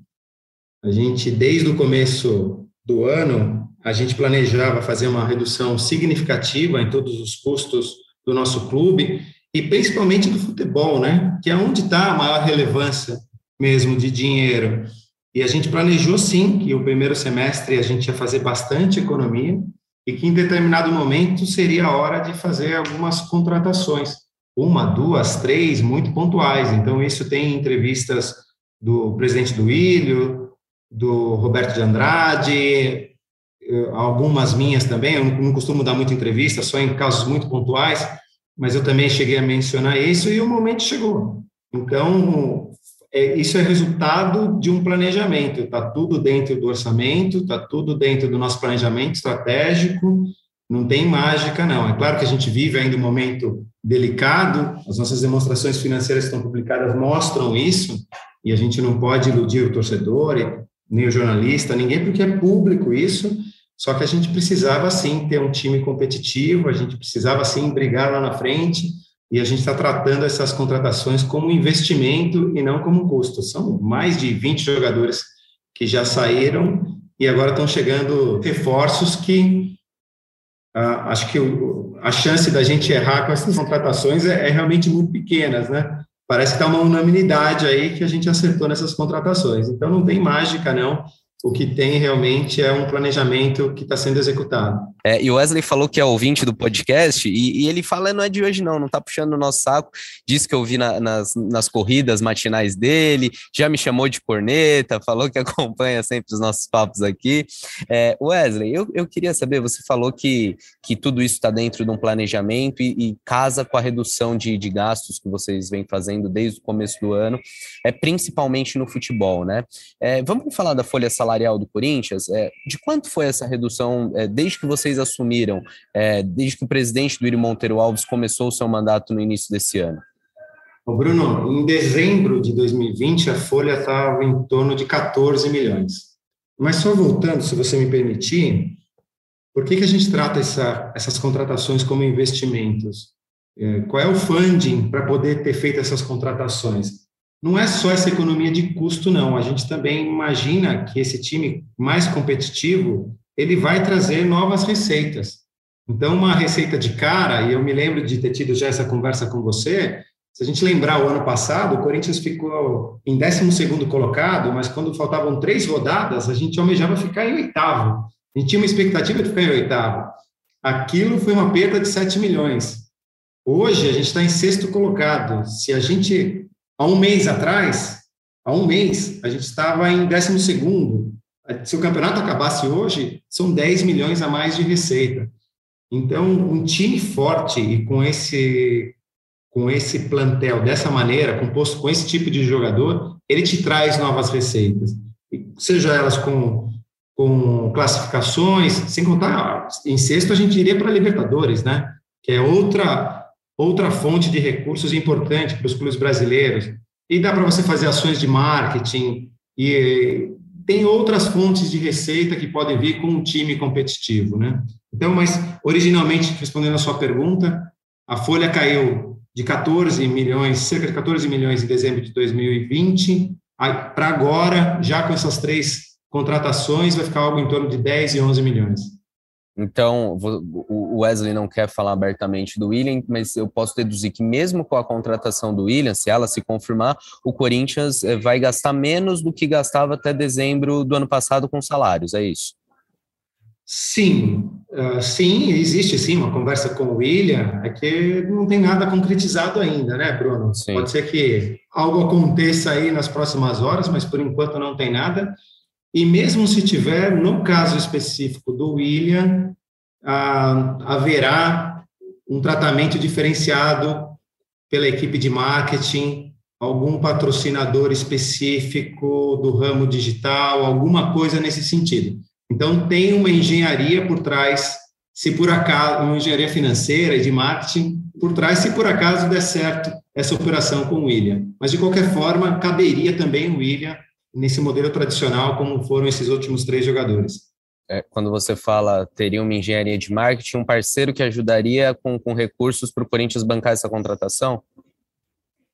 A gente, desde o começo do ano, a gente planejava fazer uma redução significativa em todos os custos do nosso clube e principalmente do futebol, né? Que é onde está a maior relevância mesmo de dinheiro. E a gente planejou sim que o primeiro semestre a gente ia fazer bastante economia e que em determinado momento seria a hora de fazer algumas contratações, uma, duas, três, muito pontuais. Então isso tem entrevistas do presidente do Ilho, do Roberto de Andrade, algumas minhas também, eu não costumo dar muita entrevista, só em casos muito pontuais, mas eu também cheguei a mencionar isso e o momento chegou. Então, é, isso é resultado de um planejamento, está tudo dentro do orçamento, está tudo dentro do nosso planejamento estratégico, não tem mágica, não. É claro que a gente vive ainda um momento delicado, as nossas demonstrações financeiras que estão publicadas mostram isso, e a gente não pode iludir o torcedor, nem o jornalista, ninguém, porque é público isso, só que a gente precisava, sim, ter um time competitivo, a gente precisava, sim, brigar lá na frente, e a gente está tratando essas contratações como investimento e não como custo. São mais de 20 jogadores que já saíram e agora estão chegando reforços que ah, acho que o, a chance da gente errar com essas contratações é, é realmente muito pequenas, né? Parece que está uma unanimidade aí que a gente acertou nessas contratações. Então não tem mágica, não o que tem realmente é um planejamento que está sendo executado. É, e o Wesley falou que é ouvinte do podcast, e, e, ele fala, não é de hoje não, não tá puxando o nosso saco, disse que eu vi na, nas, nas corridas matinais dele, já me chamou de corneta, falou que acompanha sempre os nossos papos aqui. É, Wesley, eu, eu queria saber, você falou que, que tudo isso está dentro de um planejamento e, e, casa com a redução de, de gastos que vocês vêm fazendo desde o começo do ano, é principalmente no futebol, né? É, vamos falar da folha salarial do Corinthians? É, de quanto foi essa redução é, desde que vocês vocês assumiram, é, desde que o presidente do Iri Monteiro Alves começou o seu mandato no início desse ano? Bruno, em dezembro de 2020, a folha estava em torno de 14 milhões. Mas só voltando, se você me permitir, por que, que a gente trata essa, essas contratações como investimentos? É, qual é o funding para poder ter feito essas contratações? Não é só essa economia de custo, não. A gente também imagina que esse time mais competitivo ele vai trazer novas receitas. Então, uma receita de cara, e eu me lembro de ter tido já essa conversa com você, se a gente lembrar o ano passado, o Corinthians ficou em 12 colocado, mas quando faltavam três rodadas, a gente almejava ficar em oitavo. A gente tinha uma expectativa de ficar em oitavo. Aquilo foi uma perda de 7 milhões. Hoje, a gente está em sexto colocado. Se a gente, há um mês atrás, há um mês, a gente estava em décimo segundo. Se o campeonato acabasse hoje, são 10 milhões a mais de receita. Então, um time forte e com esse com esse plantel dessa maneira, composto com esse tipo de jogador, ele te traz novas receitas, seja elas com, com classificações, sem contar, em sexto a gente iria para a Libertadores, né? Que é outra, outra fonte de recursos importante para os clubes brasileiros. E dá para você fazer ações de marketing, e tem outras fontes de receita que podem vir com um time competitivo, né? Então, mas originalmente, respondendo a sua pergunta, a folha caiu de 14 milhões, cerca de 14 milhões em dezembro de 2020, para agora, já com essas três contratações, vai ficar algo em torno de 10 e 11 milhões. Então, o Wesley não quer falar abertamente do William, mas eu posso deduzir que mesmo com a contratação do William, se ela se confirmar, o Corinthians eh, vai gastar menos do que gastava até dezembro do ano passado com salários, é isso? Sim, uh, sim, existe sim uma conversa com o William, é que não tem nada concretizado ainda, né, Bruno? Sim. Pode ser que algo aconteça aí nas próximas horas, mas por enquanto não tem nada. E mesmo se tiver, no caso específico do William, uh, haverá um tratamento diferenciado pela equipe de marketing, algum patrocinador específico do ramo digital, alguma coisa nesse sentido. Então, tem uma engenharia por trás, se por acaso, uma engenharia financeira e de marketing por trás, se por acaso der certo essa operação com o William. Mas, de qualquer forma, caberia também o William nesse modelo tradicional, como foram esses últimos três jogadores. É, quando você fala teria uma engenharia de marketing, um parceiro que ajudaria com, com recursos para o Corinthians bancar essa contratação?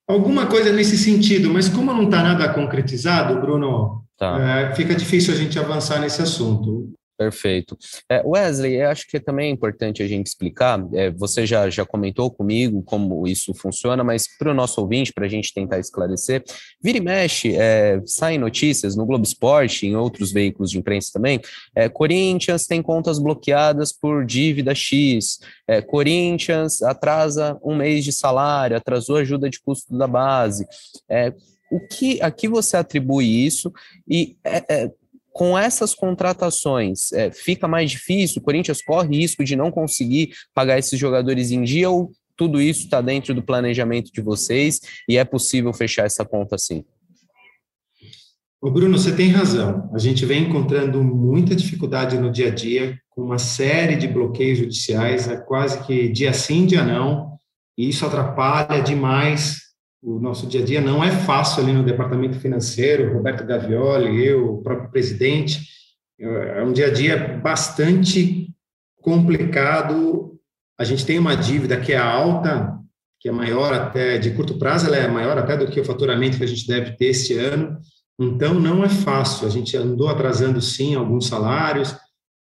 Alguma coisa nesse sentido, mas como não está nada concretizado, Bruno, Tá. É, fica difícil a gente avançar nesse assunto. Perfeito. É, Wesley, eu acho que também é importante a gente explicar. É, você já, já comentou comigo como isso funciona, mas para o nosso ouvinte, para a gente tentar esclarecer, vira e mexe, é, saem notícias no Globo Esporte, em outros veículos de imprensa também. É, Corinthians tem contas bloqueadas por dívida X. É, Corinthians atrasa um mês de salário, atrasou ajuda de custo da base. É, o que a que você atribui isso e é, é, com essas contratações é, fica mais difícil? O Corinthians corre risco de não conseguir pagar esses jogadores em dia ou tudo isso está dentro do planejamento de vocês e é possível fechar essa conta assim? O Bruno, você tem razão. A gente vem encontrando muita dificuldade no dia a dia, com uma série de bloqueios judiciais, é quase que dia sim, dia não, e isso atrapalha demais o nosso dia a dia não é fácil ali no departamento financeiro, Roberto Gavioli, eu, o próprio presidente, é um dia a dia bastante complicado. A gente tem uma dívida que é alta, que é maior até, de curto prazo, ela é maior até do que o faturamento que a gente deve ter este ano. Então, não é fácil. A gente andou atrasando, sim, alguns salários,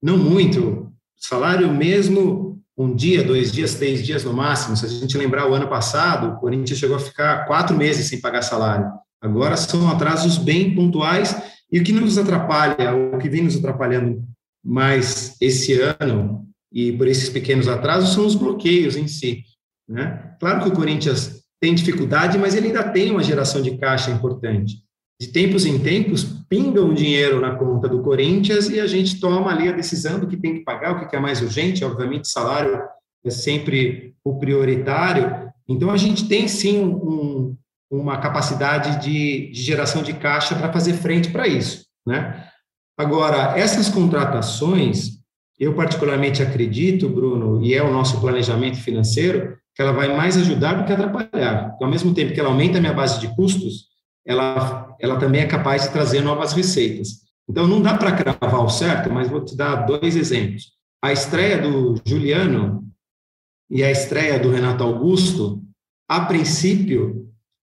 não muito. Salário mesmo um dia, dois dias, três dias no máximo. Se a gente lembrar o ano passado, o Corinthians chegou a ficar quatro meses sem pagar salário. Agora são atrasos bem pontuais e o que nos atrapalha, o que vem nos atrapalhando mais esse ano e por esses pequenos atrasos são os bloqueios em si. Né? Claro que o Corinthians tem dificuldade, mas ele ainda tem uma geração de caixa importante de tempos em tempos, pinga um dinheiro na conta do Corinthians e a gente toma ali a decisão do que tem que pagar, o que é mais urgente. Obviamente, salário é sempre o prioritário. Então, a gente tem sim um, uma capacidade de, de, geração de caixa para fazer frente para isso. Né? Agora, essas contratações, eu particularmente acredito, Bruno, e é o nosso planejamento financeiro, que ela vai mais ajudar do que atrapalhar. Então, ao mesmo tempo que ela aumenta a minha base de custos, ela, ela também é capaz de trazer novas receitas. Então, não dá para cravar o certo, mas vou te dar dois exemplos. A estreia do Juliano e a estreia do Renato Augusto, a princípio,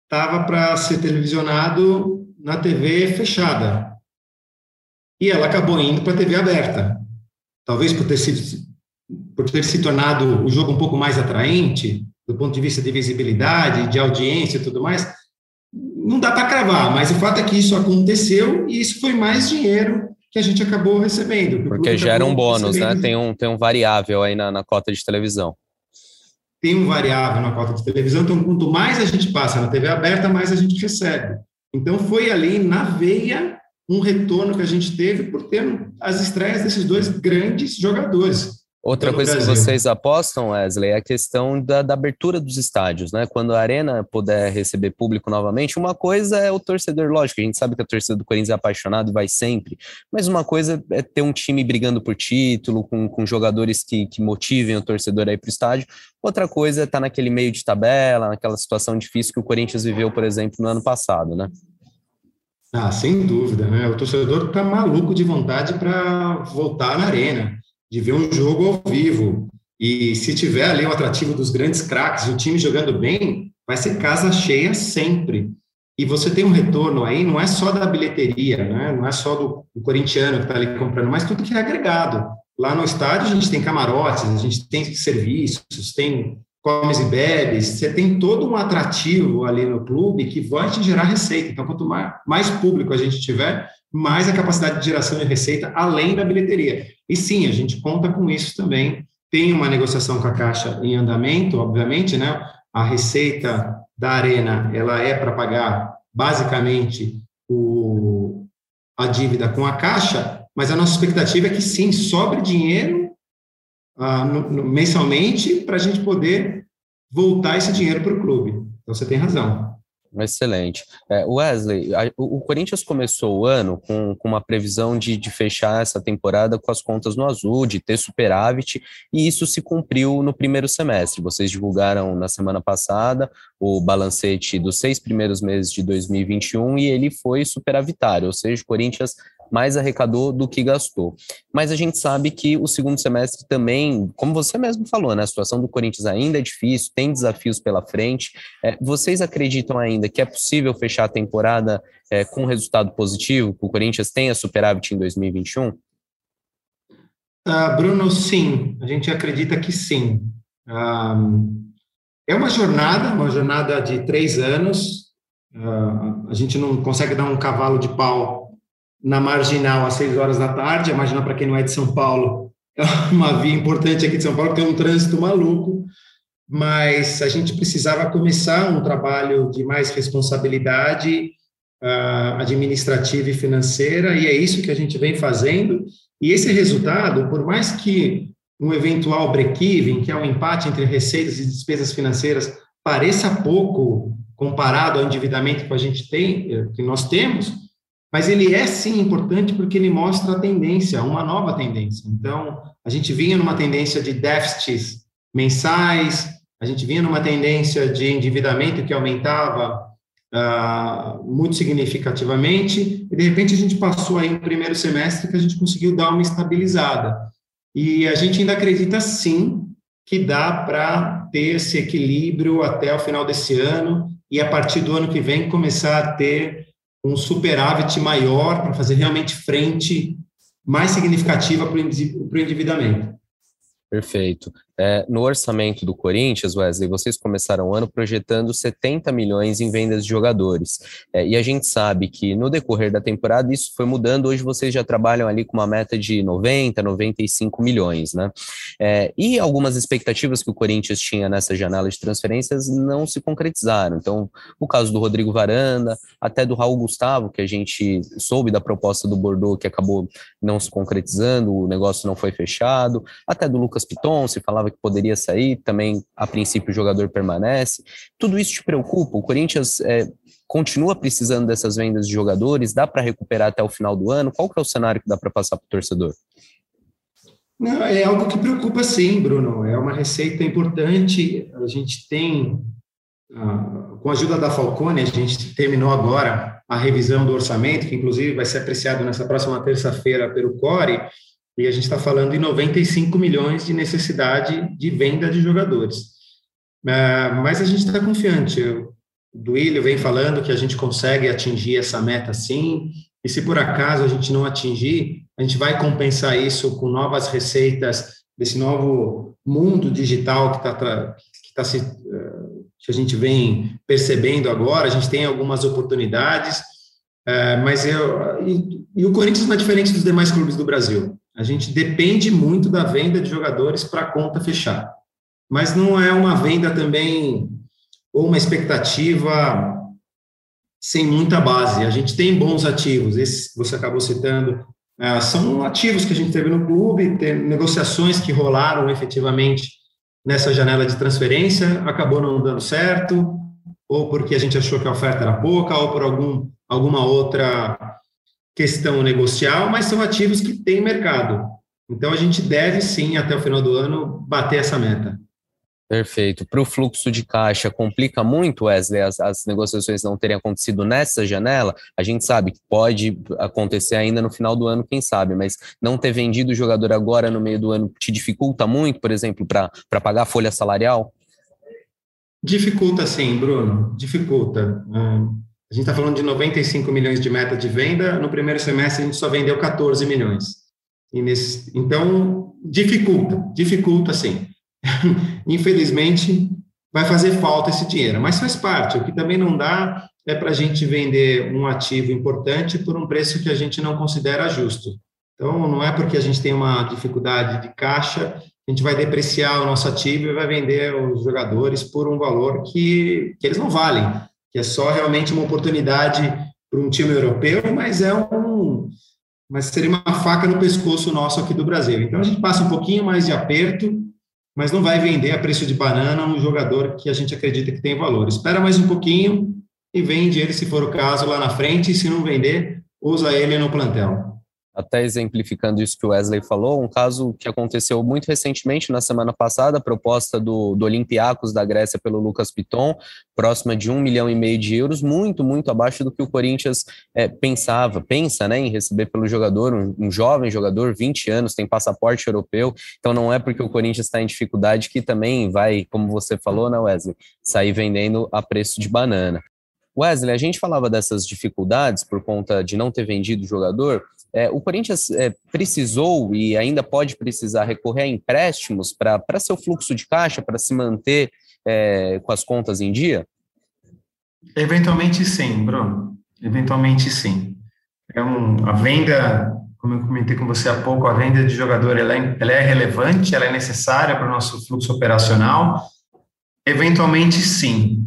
estava para ser televisionado na TV fechada. E ela acabou indo para a TV aberta. talvez por ter sido por ter se tornado o jogo um pouco mais atraente, do ponto de vista de visibilidade, de audiência e tudo mais, não dá para cravar, mas o fato é que isso aconteceu e isso foi mais dinheiro que a gente acabou recebendo. Porque gera um bônus, né? recebendo. né? Tem um, tem um variável aí na, na cota de televisão. Tem um variável na cota de televisão, então quanto mais a gente passa na TV aberta, mais a gente recebe. Então foi ali na veia um retorno que a gente teve por ter as estreias desses dois grandes jogadores. Outra coisa Brasil. que vocês apostam, Wesley, é a questão da, da, abertura dos estádios, né? Quando a arena puder receber público novamente, uma coisa é o torcedor, lógico, a gente sabe que a torcida do Corinthians é apaixonado e vai sempre, mas uma coisa é ter um time brigando por título, com, com jogadores que, que motivem o torcedor a ir para o estádio. Outra coisa é estar tá naquele meio de tabela, naquela situação difícil que o Corinthians viveu, por exemplo, no ano passado, né? Ah, sem dúvida, né? O torcedor está maluco de vontade para voltar na arena de ver um jogo ao vivo. E se tiver ali o atrativo dos grandes craques, o time jogando bem, vai ser casa cheia sempre. E você tem um retorno aí, não é só da bilheteria, né? não é só do, do corintiano que está ali comprando, mas tudo que é agregado. Lá no estádio a gente tem camarotes, a gente tem serviços, tem comes e bebes, você tem todo um atrativo ali no clube que vai te gerar receita. Então, quanto mais, mais público a gente tiver, mais a capacidade de geração de receita, além da bilheteria. E sim, a gente conta com isso também. Tem uma negociação com a Caixa em andamento, obviamente, né? A receita da Arena, ela é para pagar basicamente o, a dívida com a Caixa, mas a nossa expectativa é que sim, sobre dinheiro ah, no, no, mensalmente para a gente poder voltar esse dinheiro para o clube. Então, você tem razão. Excelente. É, Wesley, a, o, Corinthians começou o ano com, com uma previsão de, de, fechar essa temporada com as contas no azul, de ter superávit, e isso se cumpriu no primeiro semestre. Vocês divulgaram na semana passada o balancete dos seis primeiros meses de 2021 e ele foi superavitário, ou seja, o Corinthians mais arrecadou do que gastou. Mas a gente sabe que o segundo semestre também, como você mesmo falou, né, a situação do Corinthians ainda é difícil, tem desafios pela frente. É, vocês acreditam ainda que é possível fechar a temporada é, com resultado positivo, que o Corinthians tenha superávit em 2021? Uh, ah, Bruno, sim, a gente acredita que sim. Uh, é uma jornada, uma jornada de três anos. Uh, a gente não consegue dar um cavalo de pau na Marginal às seis horas da tarde. A Marginal, para quem não é de São Paulo, é uma via importante aqui de São Paulo, tem um trânsito maluco, mas a gente precisava começar um trabalho de mais responsabilidade uh, administrativa e financeira, e é isso que a gente vem fazendo. E esse resultado, por mais que um eventual break-even, que é um empate entre receitas e despesas financeiras, pareça pouco comparado ao endividamento que a gente tem, eh, que nós temos, mas ele é sim importante porque ele mostra a tendência, uma nova tendência. Então, a gente vinha numa tendência de déficits mensais, a gente vinha numa tendência de endividamento que aumentava uh, muito significativamente, e de repente a gente passou aí no primeiro semestre que a gente conseguiu dar uma estabilizada. E a gente ainda acredita sim que dá para ter esse equilíbrio até o final desse ano e a partir do ano que vem começar a ter um superávit maior para fazer realmente frente mais significativa para o endividamento. Perfeito. É, no orçamento do Corinthians, Wesley, vocês começaram o ano projetando 70 milhões em vendas de jogadores. É, e a gente sabe que no decorrer da temporada isso foi mudando. Hoje vocês já trabalham ali com uma meta de 90, 95 milhões, né? É, e algumas expectativas que o Corinthians tinha nessa janela de transferências não se concretizaram. Então, o caso do Rodrigo Varanda, até do Raul Gustavo, que a gente soube da proposta do Bordeaux que acabou não se concretizando, o negócio não foi fechado, até do Lucas Piton, se falava que poderia sair, também a princípio o jogador permanece. Tudo isso te preocupa? O Corinthians é, continua precisando dessas vendas de jogadores? Dá para recuperar até o final do ano? Qual que é o cenário que dá para passar para o torcedor? Não, é algo que preocupa sim, Bruno. É uma receita importante. A gente tem, ah, com a ajuda da Falcone, a gente terminou agora a revisão do orçamento, que inclusive vai ser apreciado nessa próxima terça-feira pelo CORE, e a gente está falando em 95 milhões de necessidade de venda de jogadores. É, mas a gente está confiante. O Duílio vem falando que a gente consegue atingir essa meta sim, e se por acaso a gente não atingir, a gente vai compensar isso com novas receitas desse novo mundo digital que está que tá se eh, que a gente vem percebendo agora. A gente tem algumas oportunidades, eh, mas eu e, e o Corinthians não é diferente dos demais clubes do Brasil. A gente depende muito da venda de jogadores para a conta fechar, mas não é uma venda também ou uma expectativa sem muita base. A gente tem bons ativos, esses que você acabou citando, ah, são ativos que a gente teve no clube, negociações que rolaram efetivamente nessa janela de transferência, acabou não dando certo, ou porque a gente achou que a oferta era pouca, ou por algum, alguma outra questão negocial, mas são ativos que têm mercado. Então a gente deve sim, até o final do ano, bater essa meta. Perfeito. Para o fluxo de caixa, complica muito, Wesley, as, as, negociações não terem acontecido nessa janela? A gente sabe que pode acontecer ainda no final do ano, quem sabe, mas não ter vendido o jogador agora no meio do ano te dificulta muito, por exemplo, para pagar a folha salarial? Dificulta sim, Bruno, dificulta. Hum, a gente está falando de 95 milhões de meta de venda, no primeiro semestre a gente só vendeu 14 milhões. Nesse, então, dificulta, dificulta sim. infelizmente, vai fazer falta esse dinheiro, mas faz parte. O que também não dá é para a gente vender um ativo importante por um preço que a gente não considera justo. Então, não é porque a gente tem uma dificuldade de caixa, a gente vai depreciar o nosso ativo e vai vender os jogadores por um valor que, que eles não valem, que é só realmente uma oportunidade para um time europeu, mas é um, mas seria uma faca no pescoço nosso aqui do Brasil. Então a gente passa um pouquinho mais de aperto, mas não vai vender a preço de banana um jogador que a gente acredita que tem valor. Espera mais um pouquinho e vende ele, se for o caso, lá na frente, e se não vender, usa ele no plantel até exemplificando isso que o Wesley falou, um caso que aconteceu muito recentemente, na semana passada, a proposta do, do Olympiacos da Grécia pelo Lucas Piton, próxima de um milhão e meio de euros, muito, muito abaixo do que o Corinthians é, pensava, pensa né, em receber pelo jogador, um, um, jovem jogador, 20 anos, tem passaporte europeu, então não é porque o Corinthians está em dificuldade que também vai, como você falou, né, Wesley, sair vendendo a preço de banana. Wesley, a gente falava dessas dificuldades por conta de não ter vendido o jogador, é, o Corinthians é, precisou e ainda pode precisar recorrer a empréstimos para seu fluxo de caixa, para se manter é, com as contas em dia? Eventualmente sim, Bruno. Eventualmente sim. É um, a venda, como eu comentei com você há pouco, a venda de jogador ela é, ela é relevante, ela é necessária para o nosso fluxo operacional. Eventualmente sim.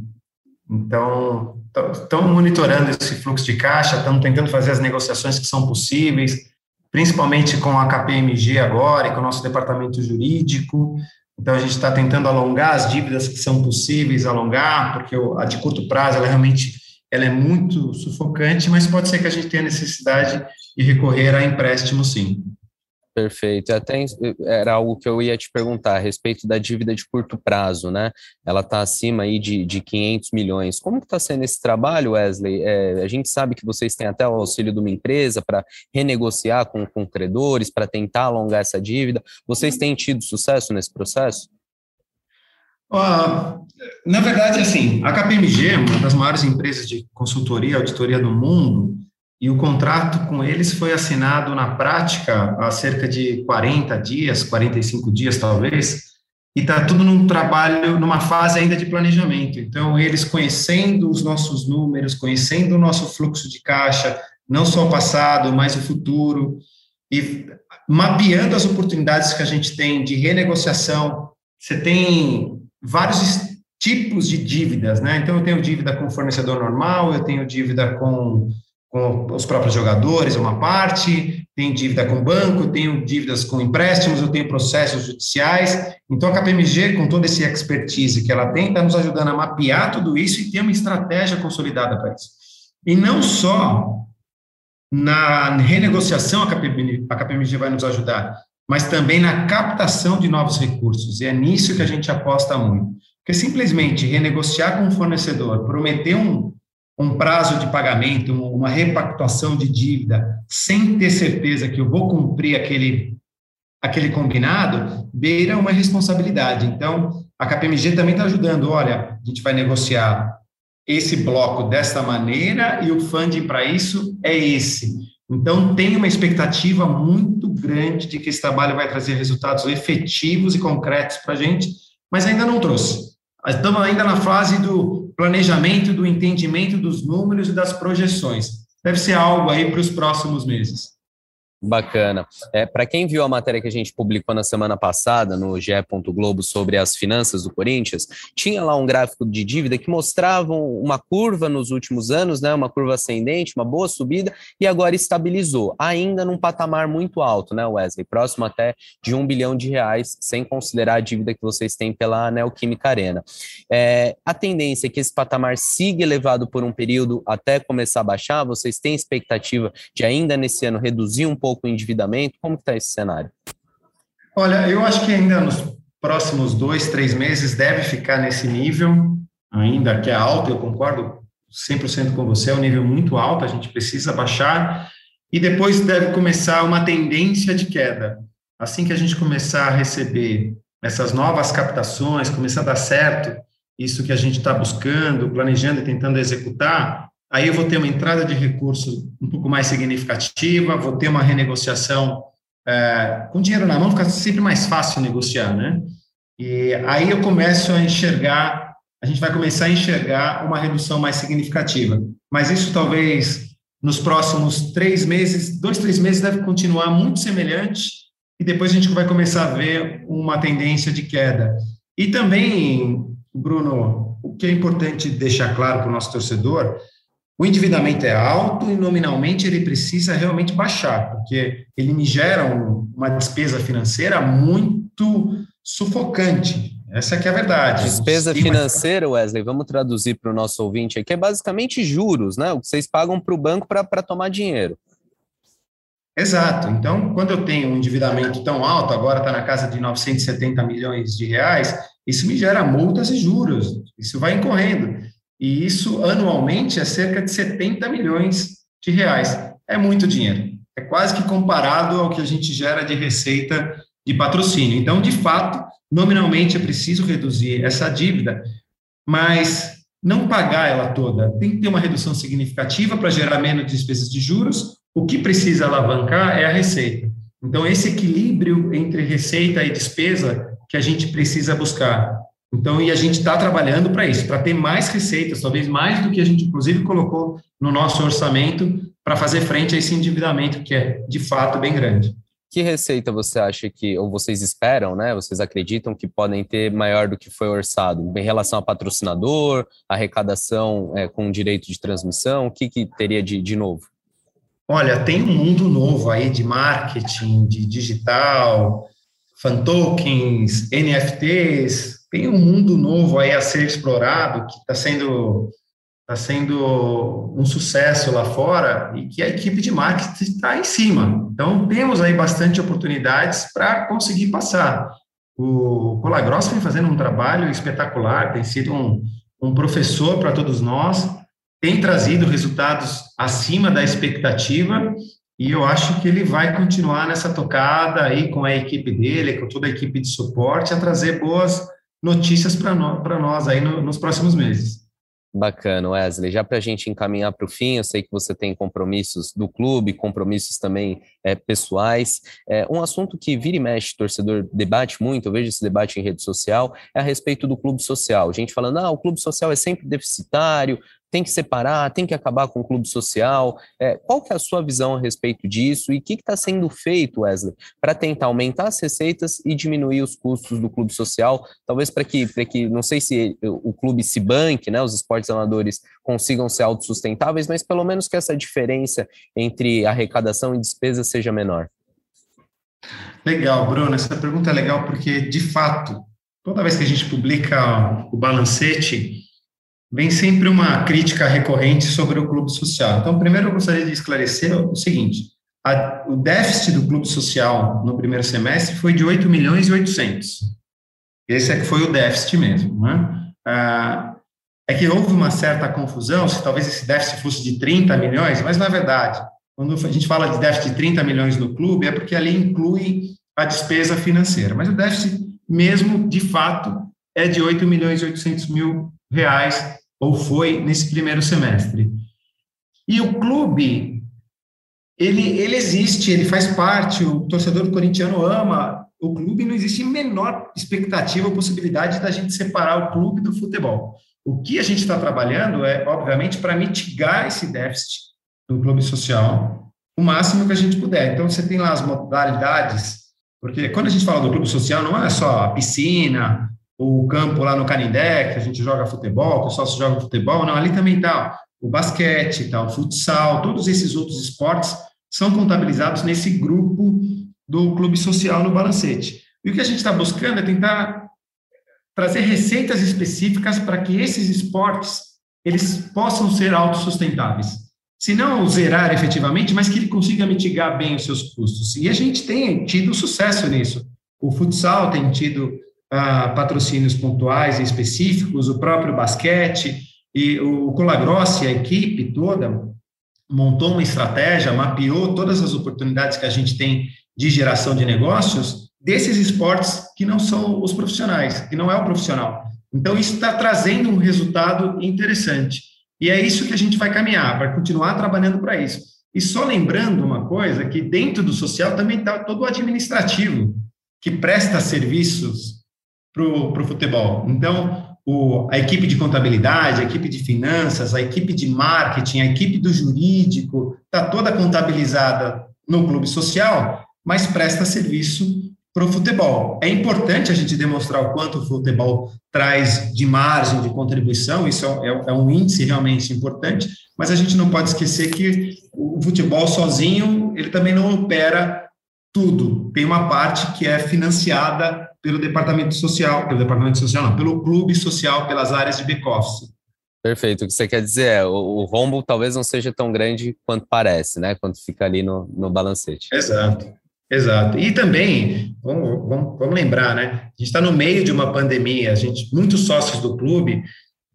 Então, estão monitorando esse fluxo de caixa, estão tentando fazer as negociações que são possíveis, principalmente com a KPMG agora e com o nosso departamento jurídico. Então, a gente está tentando alongar as dívidas que são possíveis alongar, porque a de curto prazo, ela realmente ela é muito sufocante, mas pode ser que a gente tenha necessidade de recorrer a empréstimo, sim. Perfeito. Até era algo que eu ia te perguntar a respeito da dívida de curto prazo, né? Ela está acima aí de, de 500 milhões. Como que está sendo esse trabalho, Wesley? É, a gente sabe que vocês têm até o auxílio de uma empresa para renegociar com, com credores, para tentar alongar essa dívida. Vocês têm tido sucesso nesse processo? Uh, na verdade, assim, a KPMG, uma das maiores empresas de consultoria e auditoria do mundo, e o contrato com eles foi assinado na prática há cerca de 40 dias, 45 dias talvez, e está tudo num trabalho, numa fase ainda de planejamento. Então, eles conhecendo os nossos números, conhecendo o nosso fluxo de caixa, não só o passado, mas o futuro, e mapeando as oportunidades que a gente tem de renegociação. Você tem vários tipos de dívidas, né? Então, eu tenho dívida com fornecedor normal, eu tenho dívida com com os próprios jogadores, uma parte, tem dívida com banco, tenho dívidas com empréstimos, eu tenho processos judiciais. Então, a KPMG, com toda esse expertise que ela tem, está nos ajudando a mapear tudo isso e ter uma estratégia consolidada para isso. E não só na renegociação a KPMG, a KPMG vai nos ajudar, mas também na captação de novos recursos. E é nisso que a gente aposta muito. Porque simplesmente renegociar com um fornecedor, prometer um, um prazo de pagamento, uma repactuação de dívida, sem ter certeza que eu vou cumprir aquele, aquele combinado, beira uma responsabilidade. Então, a KPMG também está ajudando. Olha, a gente vai negociar esse bloco desta maneira e o funding para isso é esse. Então, tem uma expectativa muito grande de que esse trabalho vai trazer resultados efetivos e concretos para a gente, mas ainda não trouxe. Estamos ainda na fase do planejamento, do entendimento dos números e das projeções. Deve ser algo aí para os próximos meses. Bacana. É, Para quem viu a matéria que a gente publicou na semana passada no GE. Globo sobre as finanças do Corinthians, tinha lá um gráfico de dívida que mostrava uma curva nos últimos anos, né, uma curva ascendente, uma boa subida, e agora estabilizou, ainda num patamar muito alto, né, Wesley? Próximo até de um bilhão de reais, sem considerar a dívida que vocês têm pela Neoquímica Arena. É, a tendência é que esse patamar siga elevado por um período até começar a baixar? Vocês têm expectativa de ainda nesse ano reduzir um pouco pouco o endividamento? Como está esse cenário? Olha, eu acho que ainda nos próximos dois, três meses deve ficar nesse nível, ainda que é alto, eu concordo 100% com você, é um nível muito alto, a gente precisa baixar, e depois deve começar uma tendência de queda. Assim que a gente começar a receber essas novas captações, começar a dar certo isso que a gente está buscando, planejando e tentando executar, aí eu vou ter uma entrada de recursos um pouco mais significativa, vou ter uma renegociação é, com dinheiro na mão, fica sempre mais fácil negociar, né? E aí eu começo a enxergar, a gente vai começar a enxergar uma redução mais significativa. Mas isso talvez nos próximos três meses, dois, três meses deve continuar muito semelhante, e depois a gente vai começar a ver uma tendência de queda. E também, Bruno, o que é importante deixar claro para o nosso torcedor o endividamento é alto e nominalmente ele precisa realmente baixar, porque ele me gera um, uma despesa financeira muito sufocante. Essa é, é a verdade. Despesa financeira, Wesley, vamos traduzir para o nosso ouvinte aqui, é basicamente juros, né? O que vocês pagam para o banco para tomar dinheiro. Exato. Então, quando eu tenho um endividamento tão alto, agora está na casa de 970 milhões de reais, isso me gera multas e juros. Isso vai incorrendo. E isso, anualmente, é cerca de 70 milhões de reais. É muito dinheiro. É quase que comparado ao que a gente gera de receita de patrocínio. Então, de fato, nominalmente é preciso reduzir essa dívida, mas não pagar ela toda. Tem que ter uma redução significativa para gerar menos despesas de juros. O que precisa alavancar é a receita. Então, esse equilíbrio entre receita e despesa que a gente precisa buscar. Então, e a gente está trabalhando para isso, para ter mais receitas, talvez mais do que a gente, inclusive, colocou no nosso orçamento para fazer frente a esse endividamento que é, de fato, bem grande. Que receita você acha que, ou vocês esperam, né? Vocês acreditam que podem ter maior do que foi orçado? Em relação a patrocinador, arrecadação é, com direito de transmissão, o que, que teria de, de novo? Olha, tem um mundo novo aí de marketing, de digital, fan tokens, NFTs, tem um mundo novo aí a ser explorado que está sendo está sendo um sucesso lá fora e que a equipe de marketing está em cima. Então temos aí bastante oportunidades para conseguir passar. O Colagross vem fazendo um trabalho espetacular, tem sido um, um professor para todos nós, tem trazido resultados acima da expectativa e eu acho que ele vai continuar nessa tocada aí com a equipe dele, com toda a equipe de suporte, a trazer boas notícias para no, nós aí no, nos próximos meses. Bacana, Wesley. Já para a gente encaminhar para o fim, eu sei que você tem compromissos do clube, compromissos também é, pessoais. É, um assunto que vira e mexe, torcedor debate muito, eu vejo esse debate em rede social, é a respeito do clube social. Gente falando, ah, o clube social é sempre deficitário, tem que separar, tem que acabar com o clube social. É, qual que é a sua visão a respeito disso e o que está sendo feito, Wesley, para tentar aumentar as receitas e diminuir os custos do clube social? Talvez para que, que, não sei se o clube se banque, né, os esportes amadores consigam ser autossustentáveis, mas pelo menos que essa diferença entre arrecadação e despesa seja menor. Legal, Bruno. Essa pergunta é legal porque, de fato, toda vez que a gente publica o balancete, vem sempre uma crítica recorrente sobre o clube social. Então, primeiro eu gostaria de esclarecer o seguinte, a, o déficit do clube social no primeiro semestre foi de 8 milhões e 800. Esse é que foi o déficit mesmo, né? Ah, é que houve uma certa confusão, se talvez esse déficit fosse de 30 milhões, mas na verdade, quando a gente fala de déficit de 30 milhões no clube, é porque ali inclui a despesa financeira, mas o déficit mesmo, de fato, é de 8 milhões e 800 mil reais ou foi nesse primeiro semestre. E o clube, ele, ele existe, ele faz parte, o torcedor corintiano ama o clube, não existe menor expectativa ou possibilidade da gente separar o clube do futebol. O que a gente está trabalhando é, obviamente, para mitigar esse déficit do clube social o máximo que a gente puder. Então, você tem lá as modalidades, porque quando a gente fala do clube social, não é só a piscina, o campo lá no Canindé, que a gente joga futebol, o pessoal se joga futebol, não, ali também está o basquete, tá, o futsal, todos esses outros esportes são contabilizados nesse grupo do clube social no balancete. E o que a gente está buscando é tentar trazer receitas específicas para que esses esportes eles possam ser autossustentáveis. Se não zerar efetivamente, mas que ele consiga mitigar bem os seus custos. E a gente tem tido sucesso nisso. O futsal tem tido patrocínios pontuais e específicos, o próprio basquete, e o Colagrossi, a equipe toda, montou uma estratégia, mapeou todas as oportunidades que a gente tem de geração de negócios desses esportes que não são os profissionais, que não é o profissional. Então, isso está trazendo um resultado interessante. E é isso que a gente vai caminhar, para continuar trabalhando para isso. E só lembrando uma coisa, que dentro do social também está todo o administrativo, que presta serviços para o futebol. Então, o, a equipe de contabilidade, a equipe de finanças, a equipe de marketing, a equipe do jurídico, está toda contabilizada no clube social, mas presta serviço para o futebol. É importante a gente demonstrar o quanto o futebol traz de margem de contribuição, isso é, é, é um índice realmente importante, mas a gente não pode esquecer que o futebol sozinho, ele também não opera tudo. Tem uma parte que é financiada pelo departamento social, pelo departamento social não, pelo clube social, pelas áreas de back-office. Perfeito. O que você quer dizer é, o, o rombo talvez não seja tão grande quanto parece, né? Quanto fica ali no, no balancete. Exato. Exato. E também, vamos, vamos, vamos lembrar, né? A gente está no meio de uma pandemia, a gente, muitos sócios do clube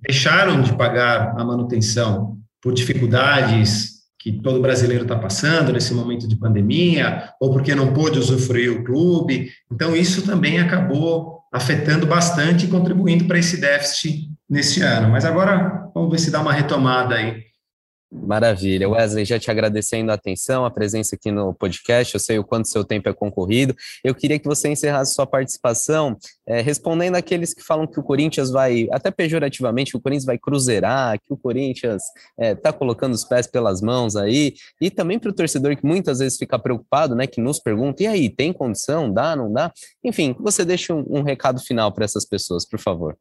deixaram de pagar a manutenção por dificuldades que todo brasileiro está passando nesse momento de pandemia, ou porque não pôde usufruir o clube. Então, isso também acabou afetando bastante e contribuindo para esse déficit nesse ano. Mas agora, vamos ver se dá uma retomada aí Maravilha. Wesley, já te agradecendo a atenção, a presença aqui no podcast. Eu sei o quanto seu tempo é concorrido. Eu queria que você encerrasse sua participação é, respondendo aqueles que falam que o Corinthians vai, até pejorativamente, que o Corinthians vai cruzeirar, que o Corinthians está é, tá colocando os pés pelas mãos aí. E também para o torcedor que muitas vezes fica preocupado, né, que nos pergunta: e aí, tem condição? Dá, não dá? Enfim, você deixa um, um recado final para essas pessoas, por favor.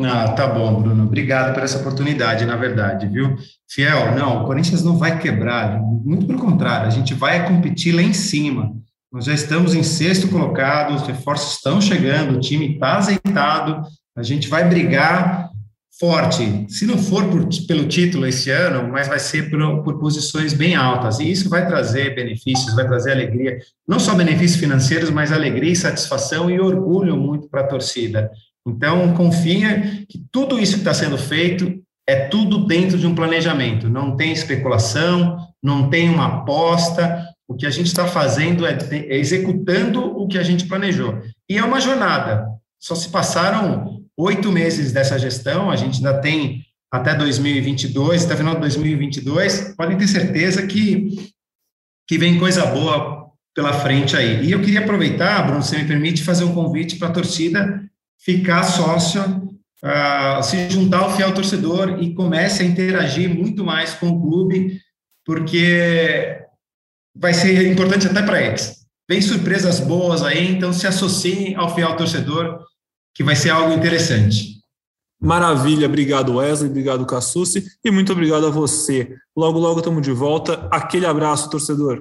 Ah, tá bom, Bruno. Obrigado por essa oportunidade, na verdade, viu? Fiel, não, o Corinthians não vai quebrar, muito pelo contrário, a gente vai competir lá em cima. Nós já estamos em sexto colocado, os reforços estão chegando, o time está azeitado, a gente vai brigar forte. Se não for por, pelo título esse ano, mas vai ser por, por, posições bem altas. E isso vai trazer benefícios, vai trazer alegria, não só benefícios financeiros, mas alegria satisfação e orgulho muito para a torcida. Então, confia que tudo isso que está sendo feito é tudo dentro de um planejamento. Não tem especulação, não tem uma aposta. O que a gente está fazendo é, é executando o que a gente planejou. E é uma jornada. Só se passaram oito meses dessa gestão, a gente ainda tem até 2022, até final de 2022, podem ter certeza que, que vem coisa boa pela frente aí. E eu queria aproveitar, Bruno, se me permite, fazer um convite para a torcida ficar sócio, uh, se juntar ao fiel torcedor e comece a interagir muito mais com o clube, porque vai ser importante até para eles. Vem surpresas boas aí, então se associem ao fiel torcedor, que vai ser algo interessante. Maravilha, obrigado Wesley, obrigado Cassucci e muito obrigado a você. Logo, logo estamos de volta. Aquele abraço, torcedor.